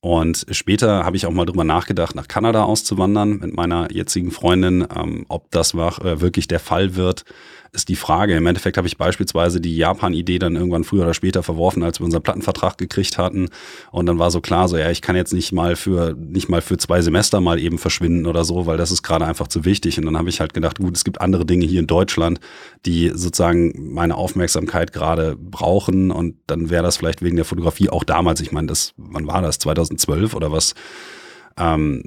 Und später habe ich auch mal drüber nachgedacht, nach Kanada auszuwandern mit meiner jetzigen Freundin. Ähm, ob das äh, wirklich der Fall wird, ist die Frage. Im Endeffekt habe ich beispielsweise die Japan-Idee dann irgendwann früher oder später verworfen, als wir unseren Plattenvertrag gekriegt hatten. Und dann war so klar, so ja, ich kann jetzt nicht mal für nicht mal für zwei Semester mal eben verschwinden oder so, weil das ist gerade einfach zu wichtig. Und dann habe ich halt gedacht, gut, es gibt andere Dinge hier in Deutschland, die sozusagen meine Aufmerksamkeit gerade brauchen. Und dann wäre das vielleicht wegen der Fotografie auch damals. Ich meine, das, wann war das? 2012 oder was? Ähm,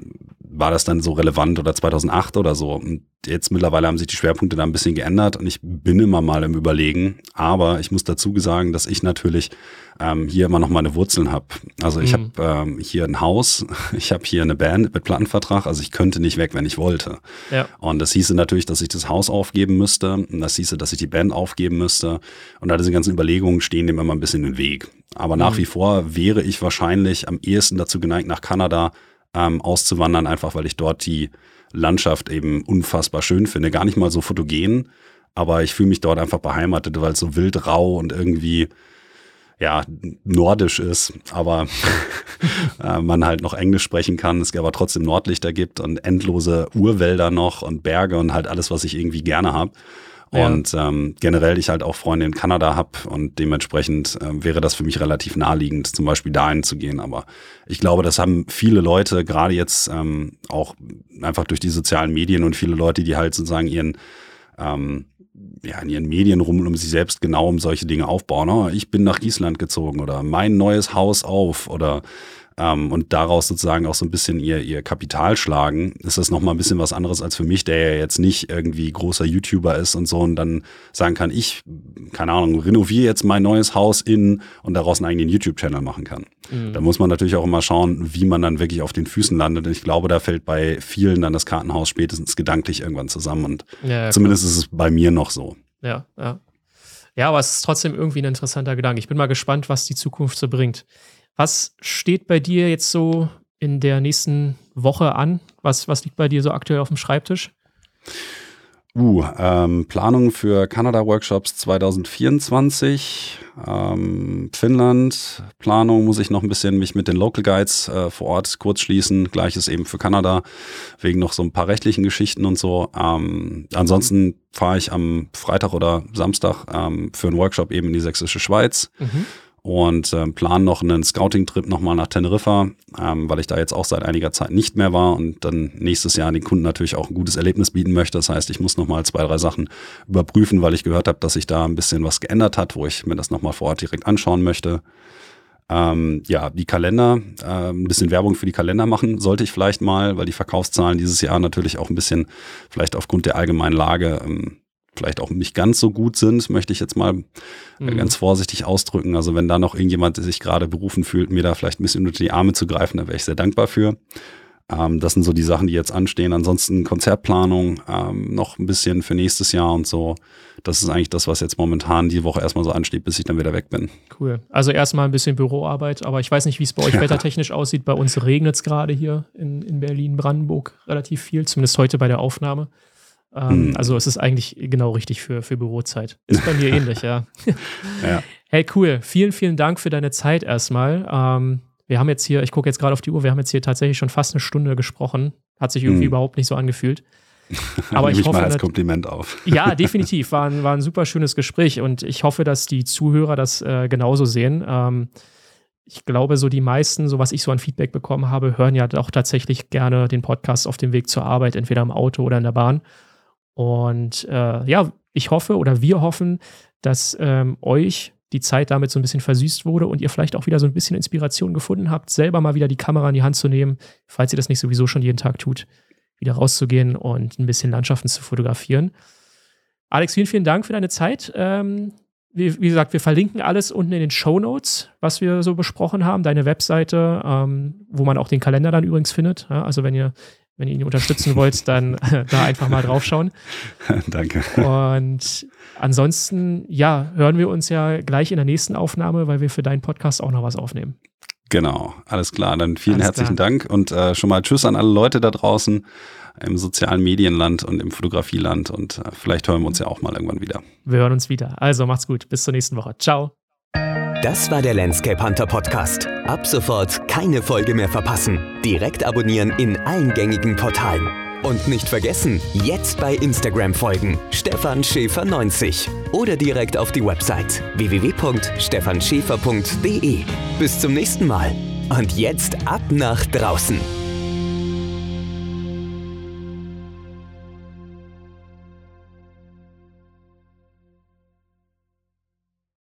war das dann so relevant oder 2008 oder so. Und jetzt mittlerweile haben sich die Schwerpunkte da ein bisschen geändert und ich bin immer mal im Überlegen. Aber ich muss dazu sagen, dass ich natürlich ähm, hier immer noch meine Wurzeln habe. Also ich mhm. habe ähm, hier ein Haus, ich habe hier eine Band mit Plattenvertrag, also ich könnte nicht weg, wenn ich wollte. Ja. Und das hieße natürlich, dass ich das Haus aufgeben müsste und das hieße, dass ich die Band aufgeben müsste. Und da diese ganzen Überlegungen stehen dem immer ein bisschen im Weg. Aber mhm. nach wie vor wäre ich wahrscheinlich am ehesten dazu geneigt, nach Kanada ähm, auszuwandern, einfach weil ich dort die Landschaft eben unfassbar schön finde. Gar nicht mal so fotogen, aber ich fühle mich dort einfach beheimatet, weil es so wild rau und irgendwie ja, nordisch ist, aber äh, man halt noch Englisch sprechen kann, es aber trotzdem Nordlichter gibt und endlose Urwälder noch und Berge und halt alles, was ich irgendwie gerne habe. Und ähm, generell ich halt auch Freunde in Kanada habe und dementsprechend äh, wäre das für mich relativ naheliegend, zum Beispiel dahin zu gehen. Aber ich glaube, das haben viele Leute, gerade jetzt ähm, auch einfach durch die sozialen Medien und viele Leute, die halt sozusagen ihren ähm, ja, in ihren Medien rum um sich selbst genau um solche Dinge aufbauen. Oh, ich bin nach Island gezogen oder mein neues Haus auf oder ähm, und daraus sozusagen auch so ein bisschen ihr, ihr Kapital schlagen, ist das nochmal ein bisschen was anderes als für mich, der ja jetzt nicht irgendwie großer YouTuber ist und so und dann sagen kann, ich, keine Ahnung, renoviere jetzt mein neues Haus in und daraus einen eigenen YouTube-Channel machen kann. Mhm. Da muss man natürlich auch immer schauen, wie man dann wirklich auf den Füßen landet. Und ich glaube, da fällt bei vielen dann das Kartenhaus spätestens gedanklich irgendwann zusammen und ja, ja, zumindest ist es bei mir noch so. Ja, ja. Ja, aber es ist trotzdem irgendwie ein interessanter Gedanke. Ich bin mal gespannt, was die Zukunft so bringt. Was steht bei dir jetzt so in der nächsten Woche an? Was, was liegt bei dir so aktuell auf dem Schreibtisch? Uh, ähm, Planung für Kanada-Workshops 2024. Ähm, Finnland, Planung muss ich noch ein bisschen mich mit den Local Guides äh, vor Ort kurz schließen. Gleiches eben für Kanada, wegen noch so ein paar rechtlichen Geschichten und so. Ähm, ansonsten fahre ich am Freitag oder Samstag ähm, für einen Workshop eben in die Sächsische Schweiz. Mhm und äh, plan noch einen Scouting-Trip nochmal nach Teneriffa, ähm, weil ich da jetzt auch seit einiger Zeit nicht mehr war und dann nächstes Jahr den Kunden natürlich auch ein gutes Erlebnis bieten möchte. Das heißt, ich muss nochmal zwei, drei Sachen überprüfen, weil ich gehört habe, dass sich da ein bisschen was geändert hat, wo ich mir das nochmal vor Ort direkt anschauen möchte. Ähm, ja, die Kalender, äh, ein bisschen Werbung für die Kalender machen sollte ich vielleicht mal, weil die Verkaufszahlen dieses Jahr natürlich auch ein bisschen, vielleicht aufgrund der allgemeinen Lage, ähm, vielleicht auch nicht ganz so gut sind, möchte ich jetzt mal mhm. ganz vorsichtig ausdrücken. Also wenn da noch irgendjemand sich gerade berufen fühlt, mir da vielleicht ein bisschen unter die Arme zu greifen, da wäre ich sehr dankbar für. Ähm, das sind so die Sachen, die jetzt anstehen. Ansonsten Konzertplanung, ähm, noch ein bisschen für nächstes Jahr und so. Das ist eigentlich das, was jetzt momentan die Woche erstmal so ansteht, bis ich dann wieder weg bin. Cool. Also erstmal ein bisschen Büroarbeit, aber ich weiß nicht, wie es bei euch ja. wettertechnisch aussieht. Bei uns regnet es gerade hier in, in Berlin-Brandenburg relativ viel, zumindest heute bei der Aufnahme. Ähm, hm. Also es ist eigentlich genau richtig für, für Bürozeit. Ist bei mir ähnlich, ja. ja. Hey, cool. Vielen, vielen Dank für deine Zeit erstmal. Ähm, wir haben jetzt hier, ich gucke jetzt gerade auf die Uhr, wir haben jetzt hier tatsächlich schon fast eine Stunde gesprochen. Hat sich irgendwie hm. überhaupt nicht so angefühlt. Aber ich, ich hoffe, mal als Kompliment auf. ja, definitiv. War ein, war ein super schönes Gespräch und ich hoffe, dass die Zuhörer das äh, genauso sehen. Ähm, ich glaube, so die meisten, so was ich so an Feedback bekommen habe, hören ja doch tatsächlich gerne den Podcast auf dem Weg zur Arbeit, entweder im Auto oder in der Bahn. Und äh, ja, ich hoffe oder wir hoffen, dass ähm, euch die Zeit damit so ein bisschen versüßt wurde und ihr vielleicht auch wieder so ein bisschen Inspiration gefunden habt, selber mal wieder die Kamera in die Hand zu nehmen, falls ihr das nicht sowieso schon jeden Tag tut, wieder rauszugehen und ein bisschen Landschaften zu fotografieren. Alex, vielen, vielen Dank für deine Zeit. Ähm, wie, wie, gesagt, wir verlinken alles unten in den Show Notes, was wir so besprochen haben, deine Webseite, ähm, wo man auch den Kalender dann übrigens findet. Ja, also wenn ihr wenn ihr ihn unterstützen wollt, dann da einfach mal draufschauen. Danke. Und ansonsten, ja, hören wir uns ja gleich in der nächsten Aufnahme, weil wir für deinen Podcast auch noch was aufnehmen. Genau, alles klar. Dann vielen alles herzlichen klar. Dank und äh, schon mal Tschüss an alle Leute da draußen im sozialen Medienland und im Fotografieland und äh, vielleicht hören wir uns ja auch mal irgendwann wieder. Wir hören uns wieder. Also macht's gut. Bis zur nächsten Woche. Ciao. Das war der Landscape Hunter Podcast. Ab sofort keine Folge mehr verpassen. Direkt abonnieren in allen gängigen Portalen. Und nicht vergessen, jetzt bei Instagram folgen. Stefan Schäfer 90 oder direkt auf die Website www.stefanschäfer.de. Bis zum nächsten Mal. Und jetzt ab nach draußen.